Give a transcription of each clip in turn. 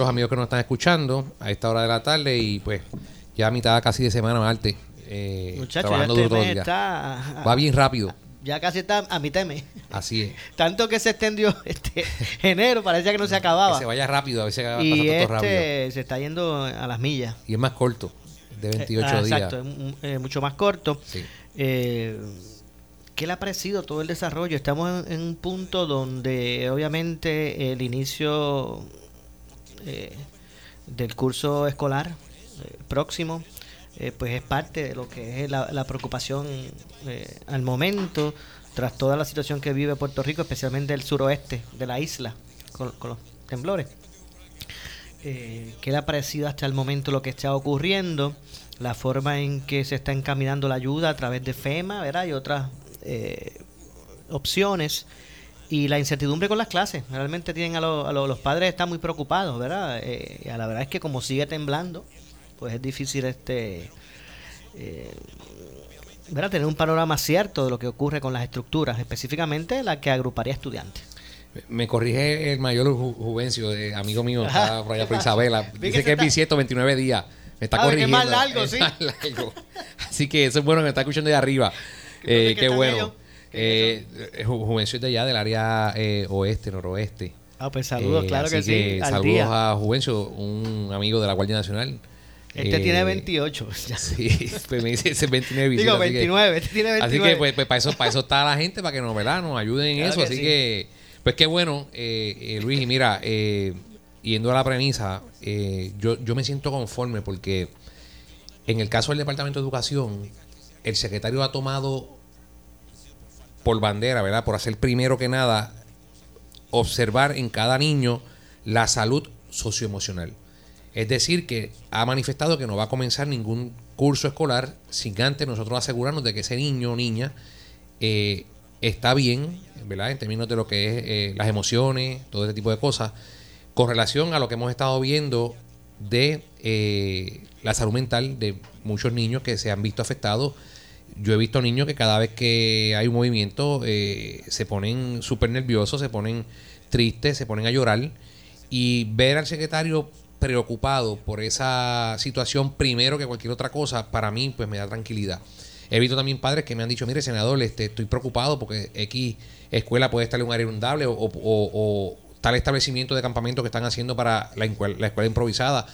los amigos que nos están escuchando a esta hora de la tarde y pues ya a mitad casi de semana Marte. Eh, Muchachos, trabajando este duro todo el mes día. está... Va bien rápido. Ya casi está a mitad de mes. Así es. Tanto que se extendió este enero, parecía que no se acababa. Que se vaya rápido, a veces y pasando todo rápido. este se está yendo a las millas. Y es más corto, de 28 Eh, ah, días. Exacto, es eh, mucho más corto. Sí. Eh, ¿Qué le ha parecido todo el desarrollo? Estamos en, en un punto donde obviamente el inicio eh, del curso escolar eh, próximo eh, pues es parte de lo que es la, preocupación eh, al momento tras toda la situación que vive Puerto Rico, especialmente el suroeste de la isla con, con los temblores. Eh, ¿Qué le ha parecido hasta el momento lo que está ocurriendo? La forma en que se está encaminando la ayuda a través de FEMA, ¿verdad? Y otras eh, opciones. Y la incertidumbre con las clases. Realmente tienen a, lo- a lo- los padres están muy preocupados, ¿verdad? Eh, y a la verdad es que como sigue temblando, pues es difícil este eh, ¿verdad? tener un panorama cierto de lo que ocurre con las estructuras, específicamente la que agruparía estudiantes. Me corrige el mayor Ju- Juvencio, eh, amigo mío, está por allá por Isabela. Dice que es bisiesto 29 días. Me está Ah, que es corrigiendo. más largo, Es sí. más largo. Así que eso es bueno que me está escuchando de arriba. ¿Dónde Eh, qué están bueno. Eh, Ju- Juvencio es de allá, del área eh, oeste, noroeste. Ah, pues saludos, Eh, claro que sí. al saludos día. a Juvencio, un amigo de la Guardia Nacional. Este Eh, tiene 28. ya. Sí, pues me dice ese 29 Digo, visitas, así que- 29, este tiene 29. Así que pues, pues, para eso para eso está la gente, para que nos, ¿verdad? nos ayuden en Claro eso. que Así sí. que, pues qué bueno, eh, eh, Luis. Y mira, yendo a la premisa, yo, yo me siento conforme porque en el caso del Departamento de Educación, el secretario ha tomado por bandera, ¿verdad? Por hacer primero que nada, observar en cada niño la salud socioemocional. Es decir, que ha manifestado que no va a comenzar ningún curso escolar sin antes nosotros asegurarnos de que ese niño o niña eh, está bien, ¿verdad? En términos de lo que es eh, las emociones, todo ese tipo de cosas, con relación a lo que hemos estado viendo de eh, la salud mental de muchos niños que se han visto afectados. Yo he visto niños que cada vez que hay un movimiento eh, se ponen súper nerviosos, se ponen tristes, se ponen a llorar. Y ver al secretario preocupado por esa situación primero que cualquier otra cosa, para mí pues me da tranquilidad. He visto también padres que me han dicho, mire senador, este, estoy preocupado porque X escuela puede estar en un área inundable o, o- o tal establecimiento de campamento que están haciendo para la, escuela improvisada.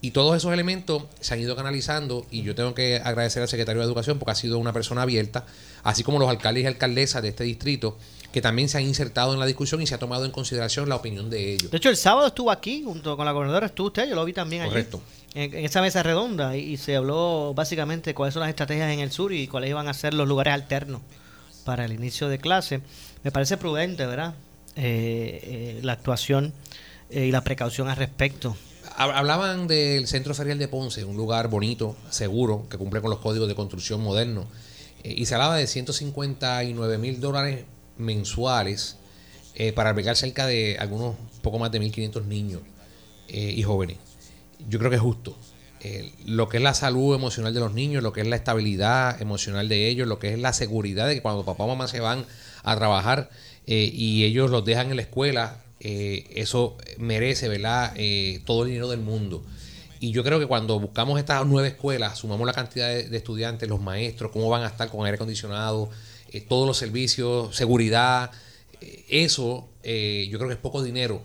Y todos esos elementos se han ido canalizando y yo tengo que agradecer al secretario de Educación porque ha sido una persona abierta, así como los alcaldes y alcaldesas de este distrito, que también se han insertado en la discusión y se ha tomado en consideración la opinión de ellos. De hecho, el sábado estuvo aquí junto con la gobernadora, estuvo usted, yo lo vi también allí. Correcto. En, en esa mesa redonda y, y se habló básicamente cuáles son las estrategias en el sur y cuáles iban a ser los lugares alternos para el inicio de clase. Me parece prudente, ¿verdad? Eh, eh, la actuación eh, y la precaución al respecto. Hab- Hablaban del Centro Ferial de Ponce, un lugar bonito, seguro, que cumple con los códigos de construcción modernos. Eh, y se hablaba de 159 mil dólares mensuales eh, para albergar cerca de algunos poco más de 1.500 niños eh, y jóvenes. Yo creo que es justo. Lo que es la salud emocional de los niños, lo que es la estabilidad emocional de ellos, lo que es la seguridad de que cuando papá o mamá se van a trabajar y ellos los dejan en la escuela, eh, eso merece, ¿verdad? Eh, todo el dinero del mundo. Y yo creo que cuando buscamos estas nueve escuelas, sumamos la cantidad de, estudiantes, los maestros, cómo van a estar con aire acondicionado, eh, todos los servicios, seguridad, eh, eso eh, yo creo que es poco dinero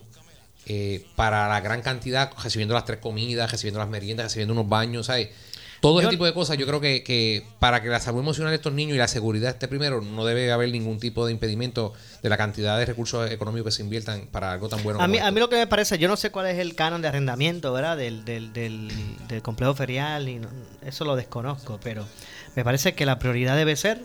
para la gran cantidad, recibiendo las tres comidas, recibiendo las meriendas, recibiendo unos baños, ¿sabes? Todo ese Yo- tipo de cosas, yo creo que, que para que la salud emocional de estos niños y la seguridad esté primero, no debe haber ningún tipo de impedimento de la cantidad de recursos económicos que se inviertan para algo tan bueno A como mí, a mí lo que me parece, yo no sé cuál es el canon de arrendamiento, ¿verdad? Del, del, del, del complejo ferial, y no- eso lo desconozco, pero me parece que la prioridad debe ser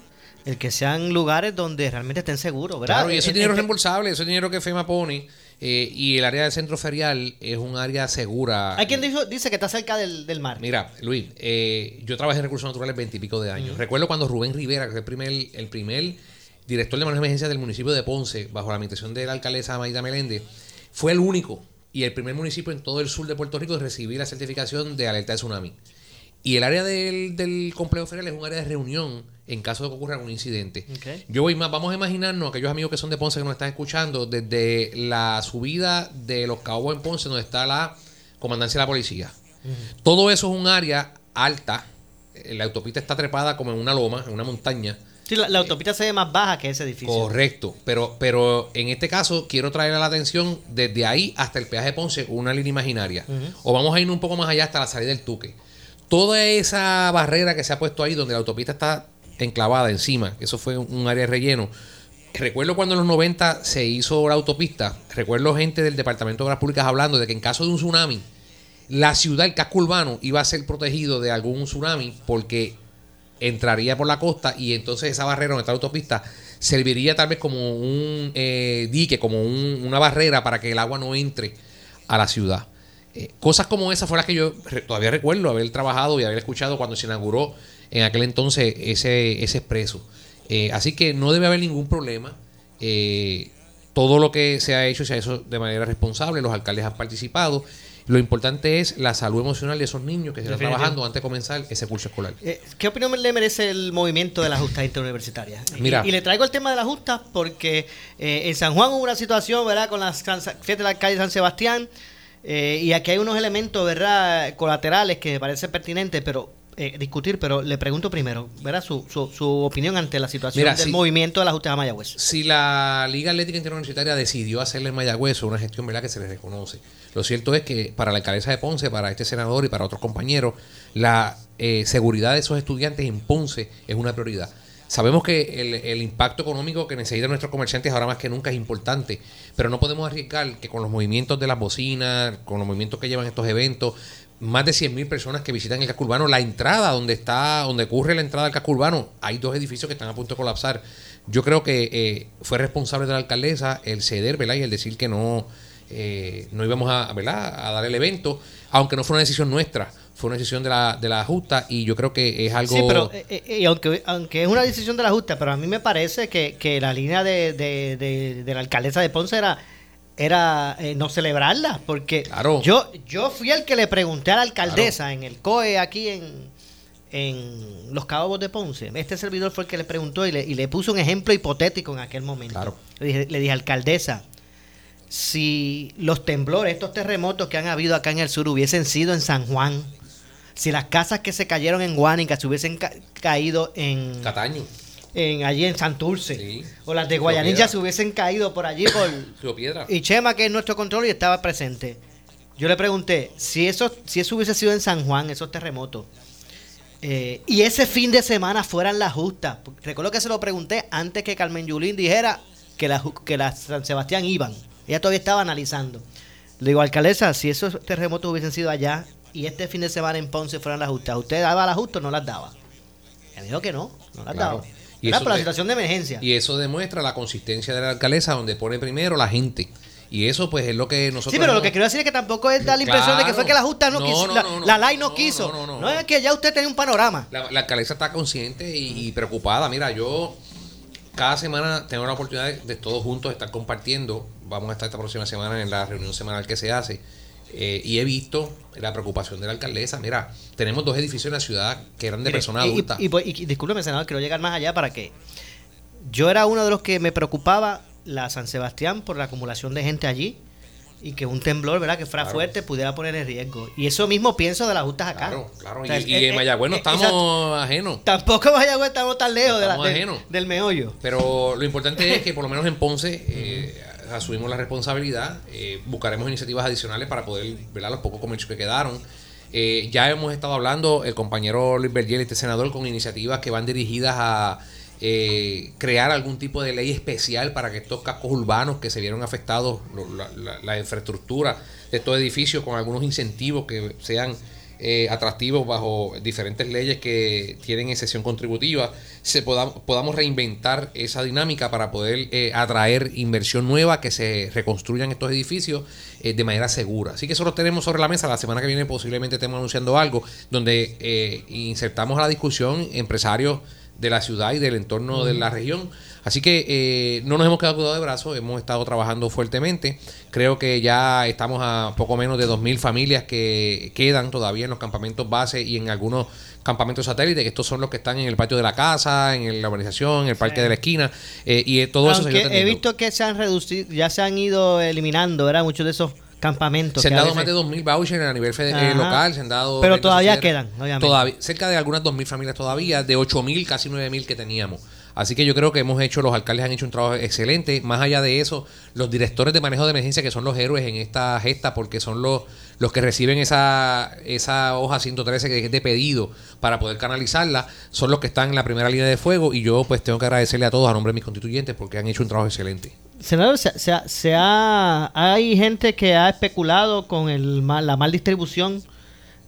el que sean lugares donde realmente estén seguros, ¿verdad? Claro, y ese En- dinero en- es reembolsable, ese dinero que FEMA pone, eh, y el área del centro ferial es un área segura. Hay quien dijo- dice que está cerca del, del mar. Mira, Luis, eh, yo trabajé en recursos naturales veintipico de años. Recuerdo cuando Rubén Rivera, que fue el primer, el primer director de manejo de emergencias del municipio de Ponce, bajo la administración de la alcaldesa Maida Meléndez, fue el único y el primer municipio en todo el sur de Puerto Rico en recibir la certificación de alerta de tsunami. Y el área del, del complejo ferial es un área de reunión en caso de que ocurra algún incidente. Yo voy más, vamos a imaginarnos, aquellos amigos que son de Ponce que nos están escuchando, desde la subida de los cabos en Ponce, donde está la comandancia de la policía. Todo eso es un área alta. Eh, La autopista está trepada como en una loma, en una montaña. Sí, la, la autopista se ve más baja que ese edificio. Correcto, pero, pero en este caso quiero traer a la atención desde ahí hasta el peaje de Ponce una línea imaginaria. O vamos a ir un poco más allá hasta la salida del Tuque. Toda esa barrera que se ha puesto ahí donde la autopista está enclavada encima, eso fue un área de relleno. Recuerdo cuando en los 90 se hizo la autopista, recuerdo gente del Departamento de Obras Públicas hablando de que en caso de un tsunami, la ciudad, el casco urbano, iba a ser protegido de algún tsunami porque entraría por la costa y entonces esa barrera donde está la autopista serviría tal vez como un eh, dique, como un- una barrera para que el agua no entre a la ciudad. Eh, cosas como esas fueron las que yo re- todavía recuerdo haber trabajado y haber escuchado cuando se inauguró en aquel entonces ese, ese expreso. Eh, así que no debe haber ningún problema. Eh, todo lo que se ha hecho se ha hecho de manera responsable, los alcaldes han participado. Lo importante es la salud emocional de esos niños que se están trabajando antes de comenzar ese curso escolar. Eh, ¿Qué opinión le merece el movimiento de la justa interuniversitaria? Y- Mira. Y, le traigo el tema de la justa porque eh, en San Juan hubo una situación, ¿verdad? Con las fiestas de la calle San Sebastián. Eh, y aquí hay unos elementos, ¿verdad? Colaterales que me parecen pertinentes, pero eh, discutir. Pero le pregunto primero, ¿verdad? Su, su, su opinión ante la situación Mira, del movimiento de la justa de Mayagüez. Si la Liga Atlética Interuniversitaria decidió hacerle en Mayagüez una gestión verdad que se le reconoce. Lo cierto es que para la alcaldesa de Ponce, para este senador y para otros compañeros, la eh, seguridad de esos estudiantes en Ponce es una prioridad. Sabemos que el, impacto económico que necesitan nuestros comerciantes ahora más que nunca es importante, pero no podemos arriesgar que con los movimientos de las bocinas, con los movimientos que llevan estos eventos, más de 100.000 personas que visitan el casco urbano, la entrada donde está, donde ocurre la entrada al casco urbano, hay dos edificios que están a punto de colapsar. Yo creo que eh, fue responsable de la alcaldesa el ceder, ¿verdad? Y el decir que no, eh, no íbamos a dar el evento, aunque no fue una decisión nuestra, fue una decisión de la, de la justa y yo creo que es algo... Sí, pero eh, eh, y aunque, aunque es una decisión de la justa, pero a mí me parece que, que la línea de, de, de- de la alcaldesa de Ponce era, era eh, no celebrarla, porque Claro. yo, yo fui el que le pregunté a la alcaldesa en el COE aquí en, en Los Cabos de Ponce. Este servidor fue el que le preguntó y le, y le puso un ejemplo hipotético en aquel momento. Claro. Le dije, le dije, alcaldesa, si los temblores, estos terremotos que han habido acá en el sur hubiesen sido en San Juan, si las casas que se cayeron en Guánica se hubiesen ca- caído en, Cataño, en allí en Santurce, Sí. o las de Guayanilla se hubiesen caído por allí por Río Piedra. y Chema que es nuestro control y estaba presente. Yo le pregunté si eso si eso hubiese sido en San Juan esos terremotos eh, y ese fin de semana fueran las justas. Recuerdo que se lo pregunté antes que Carmen Yulín dijera que la, ju- que la San Sebastián iban. Ella todavía estaba analizando. Le digo, alcaldesa, si esos terremotos hubiesen sido allá y este fin de semana en Ponce fueran las justas, ¿usted daba las justas o no las daba? Me dijo que no, no las Claro. daba. Y Era eso por la situación de emergencia. Y eso demuestra la consistencia de la alcaldesa, donde pone primero la gente. Y eso, pues, es lo que nosotros. Sí, pero lo que quiero decir es que tampoco es dar la impresión de que fue que la Junta no, No, quiso, no, la, la LAI no, quiso. no, no, No, no. es que ya usted tenía un panorama. La, la alcaldesa está consciente y, y preocupada. Mira, yo cada semana tengo la oportunidad de, de todos juntos estar compartiendo. Vamos a estar esta próxima semana en la reunión semanal que se hace. Eh, y he visto la preocupación de la alcaldesa. Mira, tenemos dos edificios en la ciudad que eran de personas y, adultas. y, y- y discúlpeme, senador, quiero llegar más allá para que. Yo era uno de los que me preocupaba la San Sebastián por la acumulación de gente allí y que un temblor, ¿verdad? Que fuera Claro. fuerte pudiera poner en riesgo. Y eso mismo pienso de las justas acá. Claro, claro. O Y, y en Mayagüez no estamos exacto. ajenos. Tampoco en Mayagüez estamos tan lejos de la- Estamos del- ajenos. del meollo. Pero lo importante es que por lo menos en Ponce eh, asumimos la responsabilidad, eh, buscaremos iniciativas adicionales para poder ver los pocos comercios que quedaron. Eh, ya hemos estado hablando, el compañero Luis Bergiel, este senador, con iniciativas que van dirigidas a eh, crear algún tipo de ley especial para que estos cascos urbanos que se vieron afectados, la infraestructura de estos edificios, con algunos incentivos que sean eh, atractivos bajo diferentes leyes que tienen excepción contributiva, se podamos, podamos reinventar esa dinámica para poder eh, atraer inversión nueva, que se reconstruyan estos edificios eh, de manera segura. Así que eso lo tenemos sobre la mesa. La semana que viene posiblemente estemos anunciando algo donde eh, insertamos a la discusión empresarios de la ciudad y del entorno de la región. Así que eh, no nos hemos quedado cruzados de brazos, hemos estado trabajando fuertemente. Creo que ya estamos a poco menos de 2.000 familias que quedan todavía en los campamentos base y en algunos campamentos satélites, que estos son los que están en el patio de la casa, en la urbanización, en el parque de la esquina, eh, y eh, todo eso se he visto que se han reducido, ya se han ido eliminando, ¿verdad? Muchos de esos campamentos. Se han dado veces- más de 2.000 vouchers a nivel eh, local, se han dado... Pero todavía quedan, obviamente. Todavía, cerca de algunas 2.000 familias todavía, de 8.000, casi 9.000 que teníamos. Así que yo creo que hemos hecho, los alcaldes han hecho un trabajo excelente. Más allá de eso, los directores de manejo de emergencia, que son los héroes en esta gesta, porque son los, los que reciben esa, esa hoja 113 que es de pedido para poder canalizarla, son los que están en la primera línea de fuego. Y yo pues tengo que agradecerle a todos a nombre de mis constituyentes porque han hecho un trabajo excelente. Senador, se, se se ha- hay gente que ha especulado con el mal- la mal distribución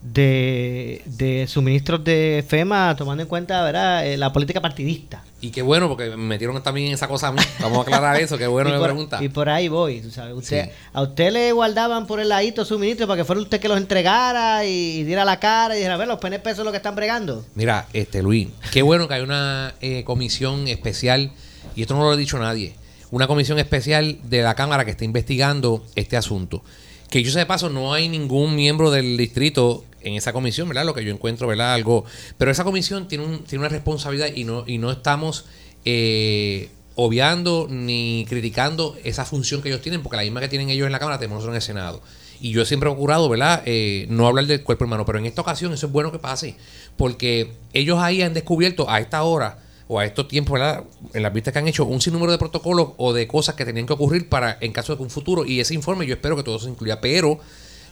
de, de suministros de FEMA, tomando en cuenta ¿verdad? eh, la política partidista. Y qué bueno, porque me metieron también esa cosa a mí. Vamos a aclarar eso, qué bueno por, pregunta. y por ahí voy. tú sabes. Usted, Sí. A usted le guardaban por el ladito suministros para que fuera usted que los entregara y, diera la cara y dijera, a ver, los PNP son los que están bregando. Mira, este Luis, qué bueno que hay una eh, comisión especial, y esto no lo ha dicho nadie, una comisión especial de la Cámara que está investigando este asunto. Que yo sé de paso, no hay ningún miembro del distrito en esa comisión, ¿verdad? Lo que yo encuentro, ¿verdad? Algo. Pero esa comisión tiene, un, tiene una responsabilidad y no, y no estamos eh, obviando ni criticando esa función que ellos tienen, porque la misma que tienen ellos en la Cámara tenemos nosotros en el Senado. Y yo siempre he procurado, ¿verdad? Eh, no hablar del cuerpo hermano, pero en esta ocasión eso es bueno que pase, porque ellos ahí han descubierto a esta hora o a estos tiempos, ¿verdad? En las vistas que han hecho, un sinnúmero de protocolos o de cosas que tenían que ocurrir para en caso de un futuro, y ese informe yo espero que todo se incluya, pero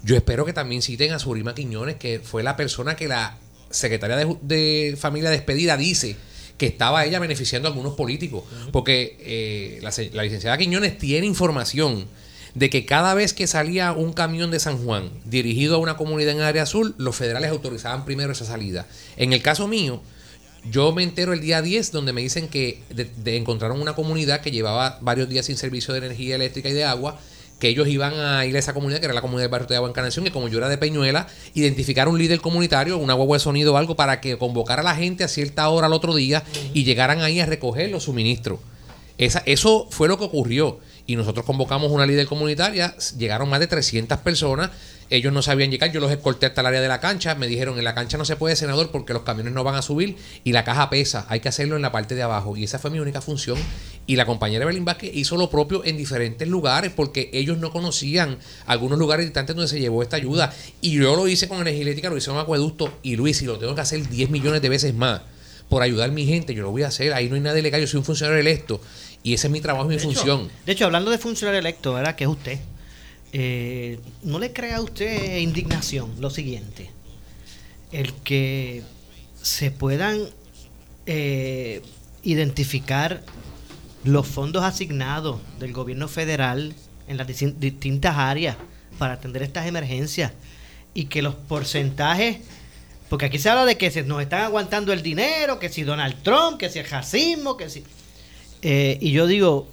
yo espero que también citen a Surima Quiñones, que fue la persona que la secretaria de, Familia Despedida dice que estaba ella beneficiando a algunos políticos, porque eh, la, la licenciada Quiñones tiene información de que cada vez que salía un camión de San Juan dirigido a una comunidad en área azul, los federales autorizaban primero esa salida. En el caso mío, yo me entero el día 10 donde me dicen que encontraron una comunidad que llevaba varios días sin servicio de energía eléctrica y de agua, que ellos iban a ir a esa comunidad, que era la comunidad del barrio de Agua Encarnación, que como yo era de Peñuela, identificar un líder comunitario, una guagua de sonido o algo, para que convocara a la gente a cierta hora al otro día y llegaran ahí a recoger los suministros. Esa, eso fue lo que ocurrió. Y nosotros convocamos una líder comunitaria, llegaron más de 300 personas, ellos no sabían llegar, yo los escolté hasta el área de la cancha, me dijeron en la cancha no se puede senador porque los camiones no van a subir y la caja pesa, hay que hacerlo en la parte de abajo. Y esa fue mi única función. Y la compañera Evelyn Vázquez hizo lo propio en diferentes lugares porque ellos no conocían algunos lugares distantes donde se llevó esta ayuda. Y yo lo hice con energía eléctrica, lo hice con acueducto y Luis, si lo tengo que hacer 10 millones de veces más por ayudar a mi gente, yo lo voy a hacer. Ahí no hay nada ilegal, yo soy un funcionario electo y ese es mi trabajo y mi De hecho- función. De hecho, hablando de funcionario electo, ¿verdad? Que es usted. Eh, ¿No le crea a usted indignación lo siguiente? El que se puedan eh, identificar los fondos asignados del gobierno federal en las distintas áreas para atender estas emergencias y que los porcentajes, porque aquí se habla de que se nos están aguantando el dinero, que si Donald Trump, que si el racismo, que si... Eh, y yo digo,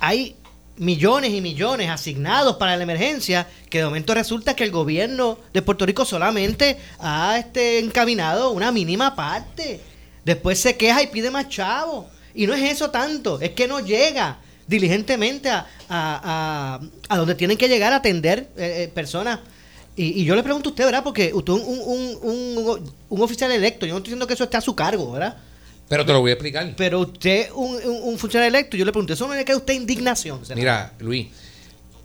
hay millones y millones asignados para la emergencia que de momento resulta que el gobierno de Puerto Rico solamente ha este, encaminado una mínima parte. Después se queja y pide más chavo. Y no es eso tanto, es que no llega diligentemente a, a, a- a donde tienen que llegar a atender eh, eh, personas. Y, y yo le pregunto a usted, ¿verdad? Porque usted es un, un, un, un oficial electo, yo no estoy diciendo que eso esté a su cargo, ¿verdad? Pero te lo voy a explicar. Pero usted, un, un, un funcionario electo, yo le pregunto, ¿eso no le queda usted indignación? senador? Mira, Luis,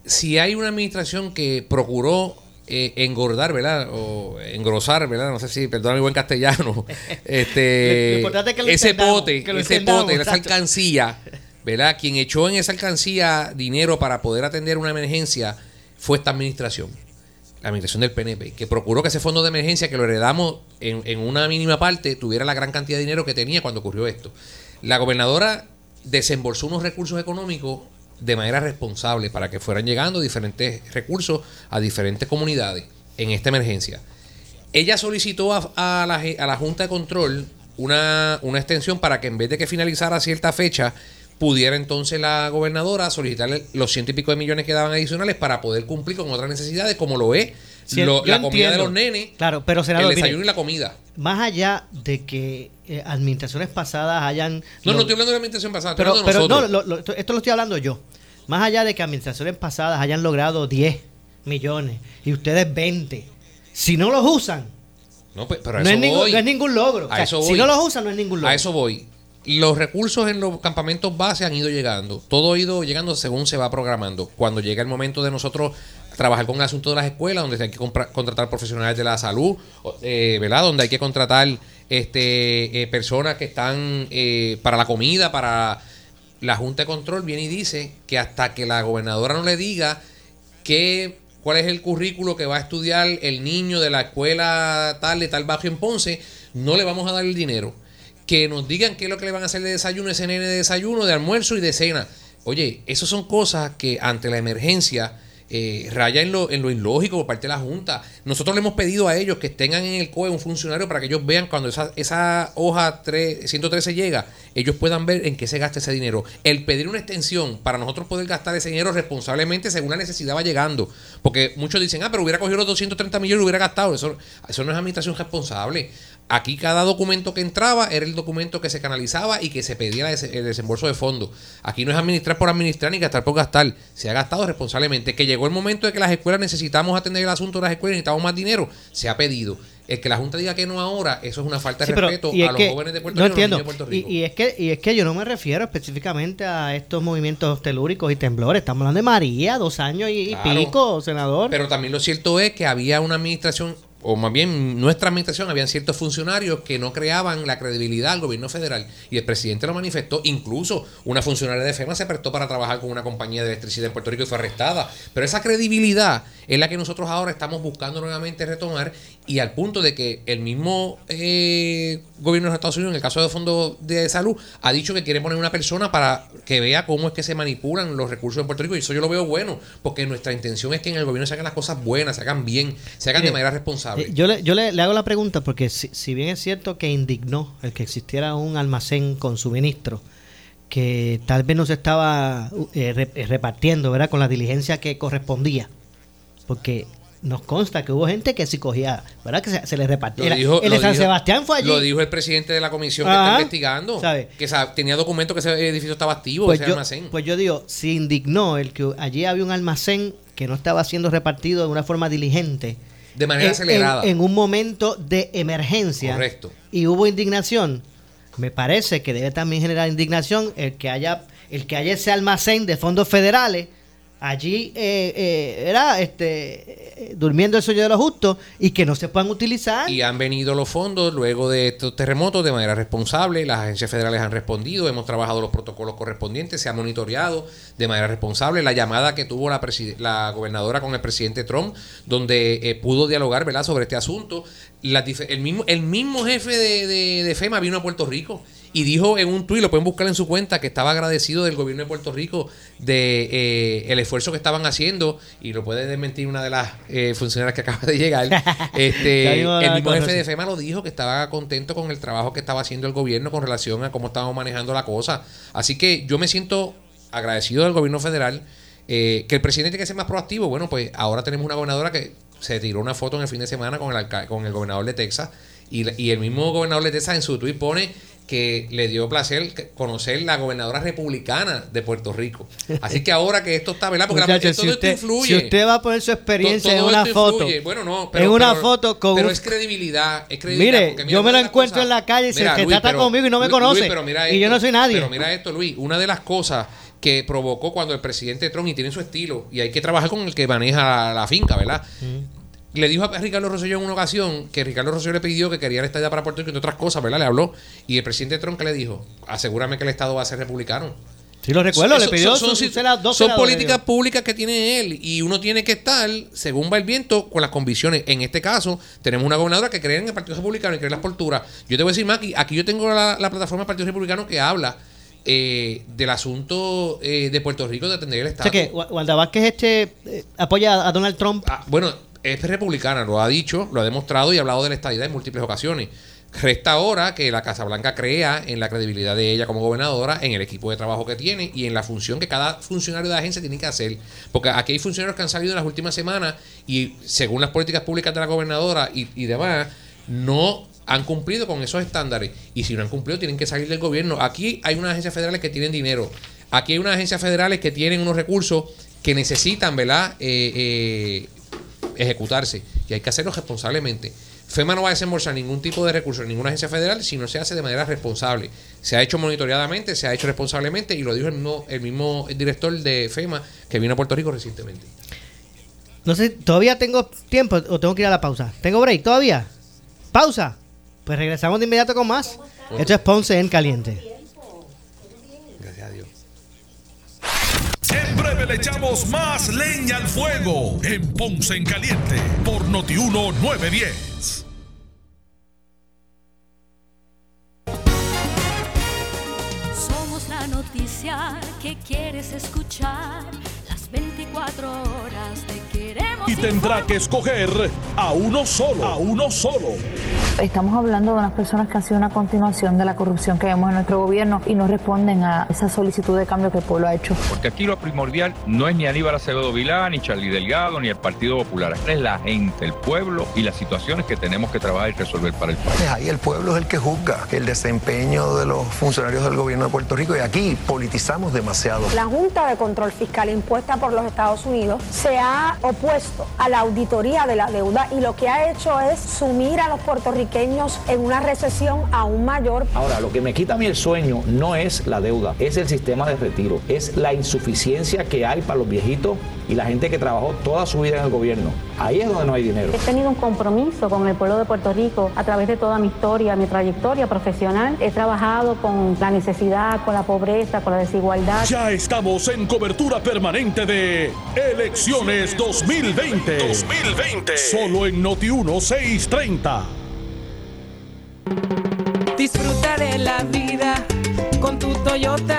si hay una administración que procuró eh, engordar, ¿verdad? O engrosar, ¿verdad? No sé si, perdona mi buen castellano. Este, lo es que lo ese pote, que ese pote, esa alcancía, ¿verdad? Quien echó en esa alcancía dinero para poder atender una emergencia fue esta administración. La administración del PNP, que procuró que ese fondo de emergencia que lo heredamos en, una mínima parte tuviera la gran cantidad de dinero que tenía cuando ocurrió esto. La gobernadora desembolsó unos recursos económicos de manera responsable para que fueran llegando diferentes recursos a diferentes comunidades en esta emergencia. Ella solicitó a la Junta de Control una, una extensión para que en vez de que finalizara cierta fecha, pudiera entonces la gobernadora solicitarle los ciento y pico de millones que daban adicionales para poder cumplir con otras necesidades, como lo es Sí, lo- la comida de los nenes, Claro, pero senador, el mire, desayuno y la comida. más allá de que eh, administraciones pasadas hayan... No, lo- no estoy hablando de la administración pasada, estoy pero, hablando de pero no, lo- lo- esto lo estoy hablando yo. Más allá de que administraciones pasadas hayan logrado 10 millones y ustedes 20, si no los usan, No, pues, pero a no eso es, ningún, voy. no es ningún logro. A O sea, eso si no los usan, no es ningún logro. A eso voy. Los recursos en los campamentos base han ido llegando. Todo ha ido llegando según se va programando. Cuando llega el momento de nosotros trabajar con el asunto de las escuelas, donde hay que contratar profesionales de la salud, eh, ¿verdad? Donde hay que contratar este, eh, personas que están eh, para la comida, para la Junta de Control, viene y dice que hasta que la gobernadora no le diga que, cuál es el currículo que va a estudiar el niño de la escuela tal de tal bajo en Ponce, no le vamos a dar el dinero. Que nos digan qué es lo que le van a hacer de desayuno, ese nene de desayuno, de almuerzo y de cena. Oye, eso son cosas que ante la emergencia eh, raya en lo, en lo ilógico por parte de la Junta. Nosotros le hemos pedido a ellos que tengan en el COE un funcionario para que ellos vean cuando esa, esa hoja 3, 113 llega, ellos puedan ver en qué se gasta ese dinero. El pedir una extensión para nosotros poder gastar ese dinero responsablemente según la necesidad va llegando. Porque muchos dicen, ah, pero hubiera cogido los 230 millones y lo hubiera gastado. Eso, eso no es administración responsable. Aquí cada documento que entraba era el documento que se canalizaba y que se pedía el desembolso de fondos. Aquí no es administrar por administrar ni gastar por gastar. Se ha gastado responsablemente. Que llegó el momento de que las escuelas necesitamos atender el asunto de las escuelas y necesitamos más dinero. Se ha pedido. El que la Junta diga que no ahora, eso es una falta de respeto a los jóvenes de Puerto, Rico, de Puerto Rico. Y, es que, y es que yo no me refiero específicamente a estos movimientos telúricos y temblores. Estamos hablando de María, dos años y pico, senador. Pero también lo cierto es que había una administración o más bien nuestra administración, habían ciertos funcionarios que no creaban la credibilidad al gobierno federal. Y el presidente lo manifestó. Incluso una funcionaria de FEMA se prestó para trabajar con una compañía de electricidad en Puerto Rico y fue arrestada. Pero esa credibilidad es la que nosotros ahora estamos buscando nuevamente retomar y al punto de que el mismo eh, gobierno de los Estados Unidos, en el caso del Fondo de Salud, ha dicho que quiere poner una persona para que vea cómo es que se manipulan los recursos en Puerto Rico. Y eso yo lo veo bueno, porque nuestra intención es que en el gobierno se hagan las cosas buenas, se hagan bien, se hagan de manera responsable. Eh, yo le, yo le, hago la pregunta porque si, bien es cierto que indignó el que existiera un almacén con suministro, que tal vez no se estaba eh, repartiendo, ¿verdad? Con la diligencia que correspondía. Porque nos consta que hubo gente que sí cogía, ¿verdad? Que se, le repartía. el de San Sebastián fue allí. Lo dijo el presidente de la comisión que está investigando. Que tenía documentos que ese edificio estaba activo, pues ese almacén. Pues yo digo, se indignó el que allí había un almacén que no estaba siendo repartido de una forma diligente. De manera acelerada. En, un momento de emergencia. Correcto. Y hubo indignación. Me parece que debe también generar indignación el que haya, el que haya ese almacén de fondos federales allí eh, eh, era este durmiendo el sueño de los justos y que no se puedan utilizar. Y han venido los fondos luego de estos terremotos de manera responsable, las agencias federales han respondido, hemos trabajado los protocolos correspondientes, se ha monitoreado de manera responsable la llamada que tuvo la, la gobernadora con el presidente Trump, donde eh, pudo dialogar ¿verdad? sobre este asunto. el, mismo, el mismo jefe de, de FEMA vino a Puerto Rico y dijo en un tuit, lo pueden buscar en su cuenta, que estaba agradecido del gobierno de Puerto Rico de eh, el esfuerzo que estaban haciendo y lo puede desmentir una de las eh, funcionarias que acaba de llegar. este, el mismo jefe de FEMA lo dijo que estaba contento con el trabajo que estaba haciendo el gobierno con relación a cómo estábamos manejando la cosa. Así que yo me siento agradecido del gobierno federal. Eh, que el presidente tiene que ser más proactivo. Bueno, pues ahora tenemos una gobernadora que se tiró una foto en el fin de semana con el, con el gobernador de Texas y, y el mismo gobernador de Texas en su tweet pone que le dio placer conocer la gobernadora republicana de Puerto Rico. Así que ahora que esto está, ¿verdad? Porque la, todo si usted, influye. Si usted va a poner su experiencia en una foto. Bueno, no, pero, en una foto con Pero es credibilidad, es credibilidad. Mire, yo me lo encuentro en la calle y se trata conmigo y no me conoce. y yo no soy nadie. Pero mira esto, Luis, una de las cosas que provocó cuando el presidente Trump y tiene su estilo y hay que trabajar con el que maneja la, finca, ¿verdad? Le dijo a Ricardo Rosselló en una ocasión que Ricardo Rosselló le pidió que quería el Estado para Puerto Rico, entre otras cosas, ¿verdad? Le habló. Y el presidente Trump que le dijo, asegúrame que el Estado va a ser republicano. Sí, lo recuerdo, le pidió son, son, políticas públicas que tiene él y uno tiene que estar, según va el viento, con las convicciones. En este caso, tenemos una gobernadora que cree en el Partido Republicano y cree en las posturas. Yo te voy a decir, Maki, aquí yo tengo la, plataforma del Partido Republicano que habla eh, del asunto eh, de Puerto Rico de atender el Estado. O sea que Wanda Vázquez este, eh, apoya a Donald Trump. Ah, bueno, es republicana, lo ha dicho, lo ha demostrado y ha hablado de la estadidad en múltiples ocasiones. Resta ahora que la Casa Blanca crea en la credibilidad de ella como gobernadora, en el equipo de trabajo que tiene y en la función que cada funcionario de la agencia tiene que hacer. Porque aquí hay funcionarios que han salido en las últimas semanas y según las políticas públicas de la gobernadora y, demás, no han cumplido con esos estándares. Y si no han cumplido, tienen que salir del gobierno. Aquí hay unas agencias federales que tienen dinero. Aquí hay unas agencias federales que tienen unos recursos que necesitan, ¿verdad? Eh, eh, ejecutarse y hay que hacerlo responsablemente. FEMA no va a desembolsar ningún tipo de recurso en ninguna agencia federal si no se hace de manera responsable. Se ha hecho monitoreadamente, se ha hecho responsablemente y lo dijo el mismo, el mismo director de FEMA que vino a Puerto Rico recientemente. No sé, ¿todavía tengo tiempo o tengo que ir a la pausa? ¿Tengo break todavía? ¿Pausa? Pues regresamos de inmediato con más. Esto es Ponce en Caliente. En breve le echamos más leña al fuego en Ponce en Caliente por Notiuno 910. Somos la noticia que quieres escuchar. Las 24 horas. Y tendrá que escoger a uno solo, a uno solo. Estamos hablando de unas personas que han sido una continuación de la corrupción que vemos en nuestro gobierno y no responden a esa solicitud de cambio que el pueblo ha hecho. Porque aquí lo primordial no es ni Aníbal Acevedo Vilá, ni Charlie Delgado, ni el Partido Popular. Es la gente, el pueblo y las situaciones que tenemos que trabajar y resolver para el país. Ahí el pueblo es el que juzga el desempeño de los funcionarios del gobierno de Puerto Rico y aquí politizamos demasiado. La Junta de Control Fiscal impuesta por los Estados Unidos se ha opuesto a la auditoría de la deuda y lo que ha hecho es sumir a los puertorriqueños en una recesión aún mayor. Ahora, lo que me quita a mí el sueño no es la deuda, es el sistema de retiro, es la insuficiencia que hay para los viejitos y la gente que trabajó toda su vida en el gobierno. Ahí es donde no hay dinero. He tenido un compromiso con el pueblo de Puerto Rico a través de toda mi historia, mi trayectoria profesional. He trabajado con la necesidad, con la pobreza, con la desigualdad. Ya estamos en cobertura permanente de Elecciones 2020. 2020. Solo en Noti 1630. Disfruta de la vida con tu Toyota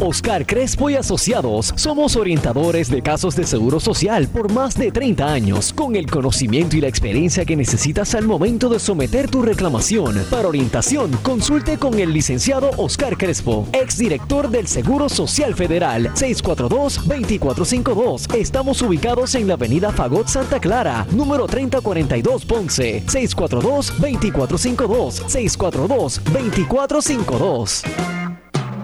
Oscar Crespo y Asociados somos orientadores de casos de seguro social por más de 30 años, con el conocimiento y la experiencia que necesitas al momento de someter tu reclamación. Para orientación, consulte con el licenciado Oscar Crespo, exdirector del Seguro Social Federal, 642-2452. Estamos ubicados en la avenida Fagot Santa Clara, número 3042 Ponce, 642-2452, 642-2452.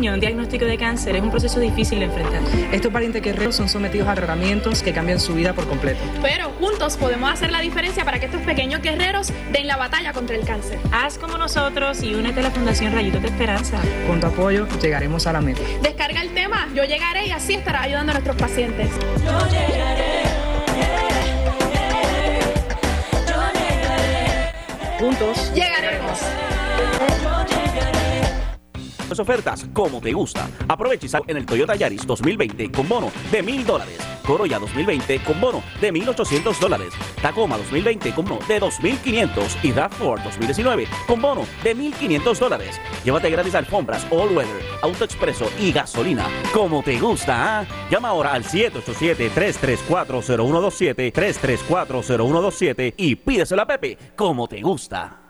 Niño, un diagnóstico de cáncer es un proceso difícil de enfrentar. Estos parientes guerreros son sometidos a tratamientos que cambian su vida por completo. Pero juntos podemos hacer la diferencia para que estos pequeños guerreros den la batalla contra el cáncer. Haz como nosotros y únete a la Fundación Rayitos de Esperanza. Con tu apoyo llegaremos a la meta. Descarga el tema, yo llegaré y así estará ayudando a nuestros pacientes. Yo llegaré. Juntos llegaremos. Ofertas como te gusta. Aprovecha en el Toyota Yaris 2020 con bono de mil dólares. Corolla 2020 con bono de 1.800 dólares. Tacoma 2020 con bono de 2.500 y RAV4 2019 con bono de 1.500 dólares. Llévate gratis alfombras, all weather, auto expreso y gasolina. Como te gusta, ¿ah? Llama ahora al 787-334-0127, 334-0127 y pídeselo a Pepe como te gusta.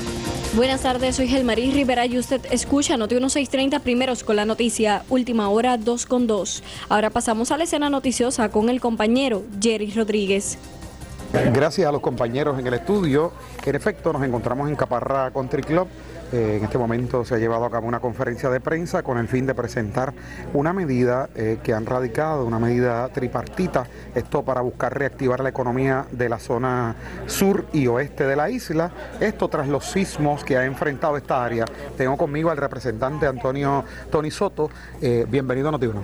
Buenas tardes, soy Gelmarí Rivera y usted escucha Noti 1630 primeros con la noticia Última Hora 2 con 2. Ahora pasamos a la escena noticiosa con el compañero Jerry Rodríguez. Gracias a los compañeros en el estudio. En efecto, nos encontramos en Caparra Country Club. Eh, en este momento se ha llevado a cabo una conferencia de prensa con el fin de presentar una medida eh, que han radicado, una medida tripartita, esto para buscar reactivar la economía de la zona sur y oeste de la isla, esto tras los sismos que ha enfrentado esta área. Tengo conmigo al representante Antonio Tony Soto. Eh, bienvenido a.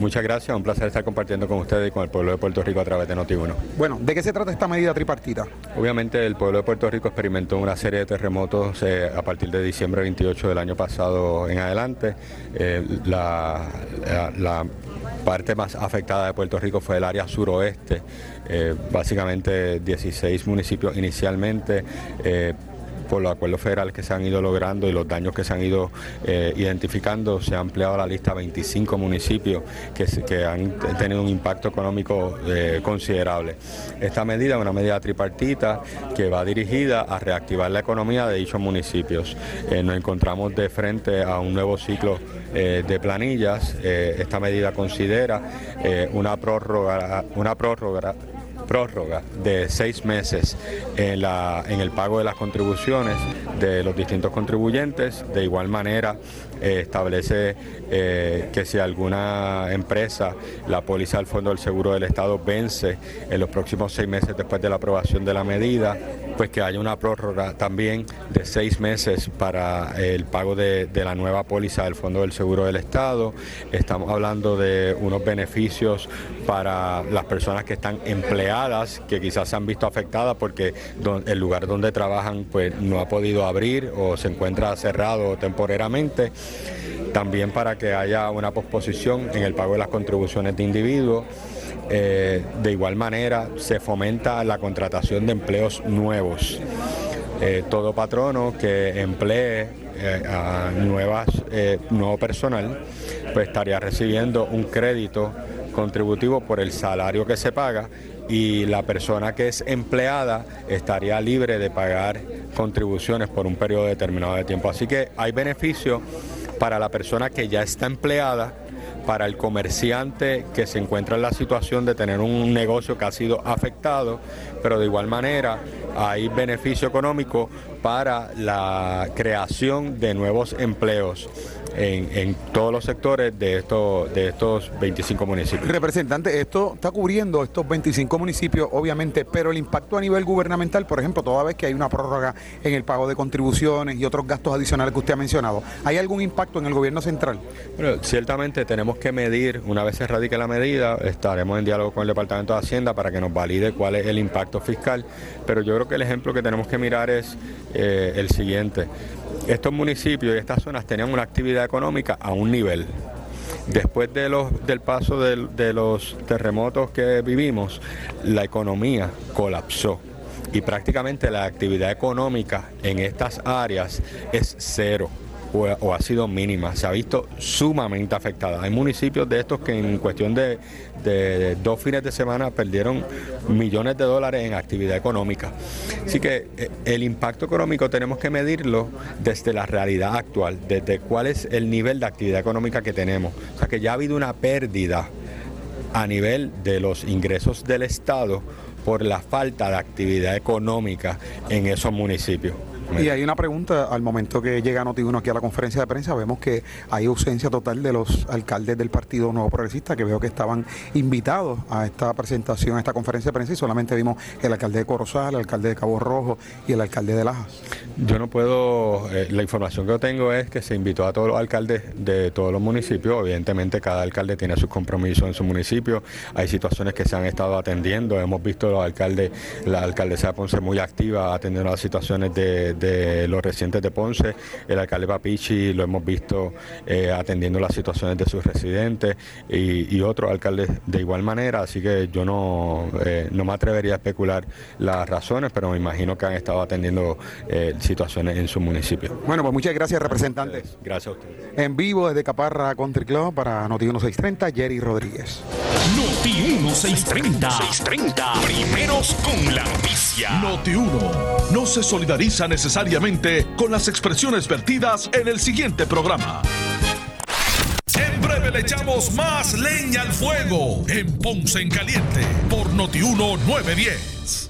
Muchas gracias, un placer estar compartiendo con ustedes y con el pueblo de Puerto Rico a través de Noti1. Bueno, ¿de qué se trata esta medida tripartita? Obviamente el pueblo de Puerto Rico experimentó una serie de terremotos eh, a partir de diciembre 28 del año pasado en adelante. Eh, la, la, la, parte más afectada de Puerto Rico fue el área suroeste, eh, básicamente 16 municipios inicialmente por los acuerdos federales que se han ido logrando y los daños que se han ido eh, identificando, se ha ampliado la lista a 25 municipios que, han tenido un impacto económico eh, considerable. Esta medida es una medida tripartita que va dirigida a reactivar la economía de dichos municipios. Eh, nos encontramos de frente a un nuevo ciclo de planillas. Esta medida considera una prórroga, una prórroga prórroga de seis meses en, la, en el pago de las contribuciones de los distintos contribuyentes. De igual manera, eh, establece eh, que si alguna empresa, la póliza del Fondo del Seguro del Estado vence en los próximos seis meses después de la aprobación de la medida, pues que haya una prórroga también de seis meses para el pago de, de la nueva póliza del Fondo del Seguro del Estado. Estamos hablando de unos beneficios para las personas que están empleadas, que quizás se han visto afectadas porque el lugar donde trabajan pues no ha podido abrir o se encuentra cerrado temporariamente también para que haya una posposición en el pago de las contribuciones de individuos. Eh, de igual manera, se fomenta la contratación de empleos nuevos. Eh, todo patrono que emplee eh, a nuevo personal, pues estaría recibiendo un crédito contributivo por el salario que se paga y la persona que es empleada estaría libre de pagar contribuciones por un periodo determinado de tiempo. Así que hay beneficios para la persona que ya está empleada, para el comerciante que se encuentra en la situación de tener un negocio que ha sido afectado, pero de igual manera hay beneficio económico para la creación de nuevos empleos en, en, todos los sectores de estos, de estos 25 municipios. Representante, esto está cubriendo estos 25 municipios, obviamente, pero el impacto a nivel gubernamental, por ejemplo, toda vez que hay una prórroga en el pago de contribuciones y otros gastos adicionales que usted ha mencionado, ¿hay algún impacto en el gobierno central? Bueno, ciertamente tenemos que medir, una vez se radique la medida, estaremos en diálogo con el Departamento de Hacienda para que nos valide cuál es el impacto fiscal, pero yo creo que el ejemplo que tenemos que mirar es eh, el siguiente. Estos municipios y estas zonas tenían una actividad económica a un nivel. Después de los, del paso de, de los terremotos que vivimos, la economía colapsó y prácticamente la actividad económica en estas áreas es cero o, ha sido mínima, se ha visto sumamente afectada. Hay municipios de estos que en cuestión de, de, de, dos fines de semana perdieron millones de dólares en actividad económica. Así que eh, el impacto económico tenemos que medirlo desde la realidad actual, desde cuál es el nivel de actividad económica que tenemos. O sea que ya ha habido una pérdida a nivel de los ingresos del Estado por la falta de actividad económica en esos municipios. Y hay una pregunta, al momento que llega Noti1 aquí a la conferencia de prensa, vemos que hay ausencia total de los alcaldes del Partido Nuevo Progresista, que veo que estaban invitados a esta presentación, a esta conferencia de prensa, y solamente vimos el alcalde de Corozal, el alcalde de Cabo Rojo y el alcalde de Lajas. Yo no puedo, eh, la información que yo tengo es que se invitó a todos los alcaldes de todos los municipios, evidentemente cada alcalde tiene sus compromisos en su municipio, hay situaciones que se han estado atendiendo, hemos visto los alcaldes, la alcaldesa de Ponce muy activa atendiendo las situaciones de de los residentes de Ponce. El alcalde Papichi lo hemos visto eh, atendiendo las situaciones de sus residentes y, y otros alcaldes de igual manera, así que yo no, eh, no me atrevería a especular las razones, pero me imagino que han estado atendiendo eh, situaciones en su municipio. Bueno, pues muchas gracias, representantes. Gracias a ustedes. En vivo desde Caparra Country Club para Noti 1630, Jerry Rodríguez. Noti 1630. 630. Primeros con la noticia. Noti 1 no se solidariza necesariamente con las expresiones vertidas en el siguiente programa. En breve le echamos más leña al fuego en Ponce en Caliente por Noti 1 910.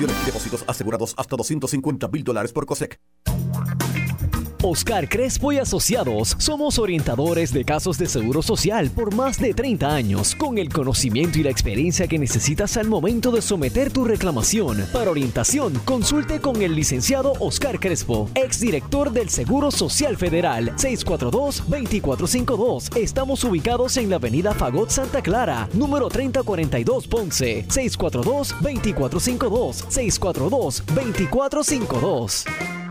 Y depósitos asegurados hasta 250 mil dólares por COSEC. Oscar Crespo y Asociados somos orientadores de casos de seguro social por más de 30 años, con el conocimiento y la experiencia que necesitas al momento de someter tu reclamación. Para orientación, consulte con el licenciado Oscar Crespo, exdirector del Seguro Social Federal, 642-2452. Estamos ubicados en la avenida Fagot Santa Clara, número 3042 Ponce, 642-2452, 642-2452.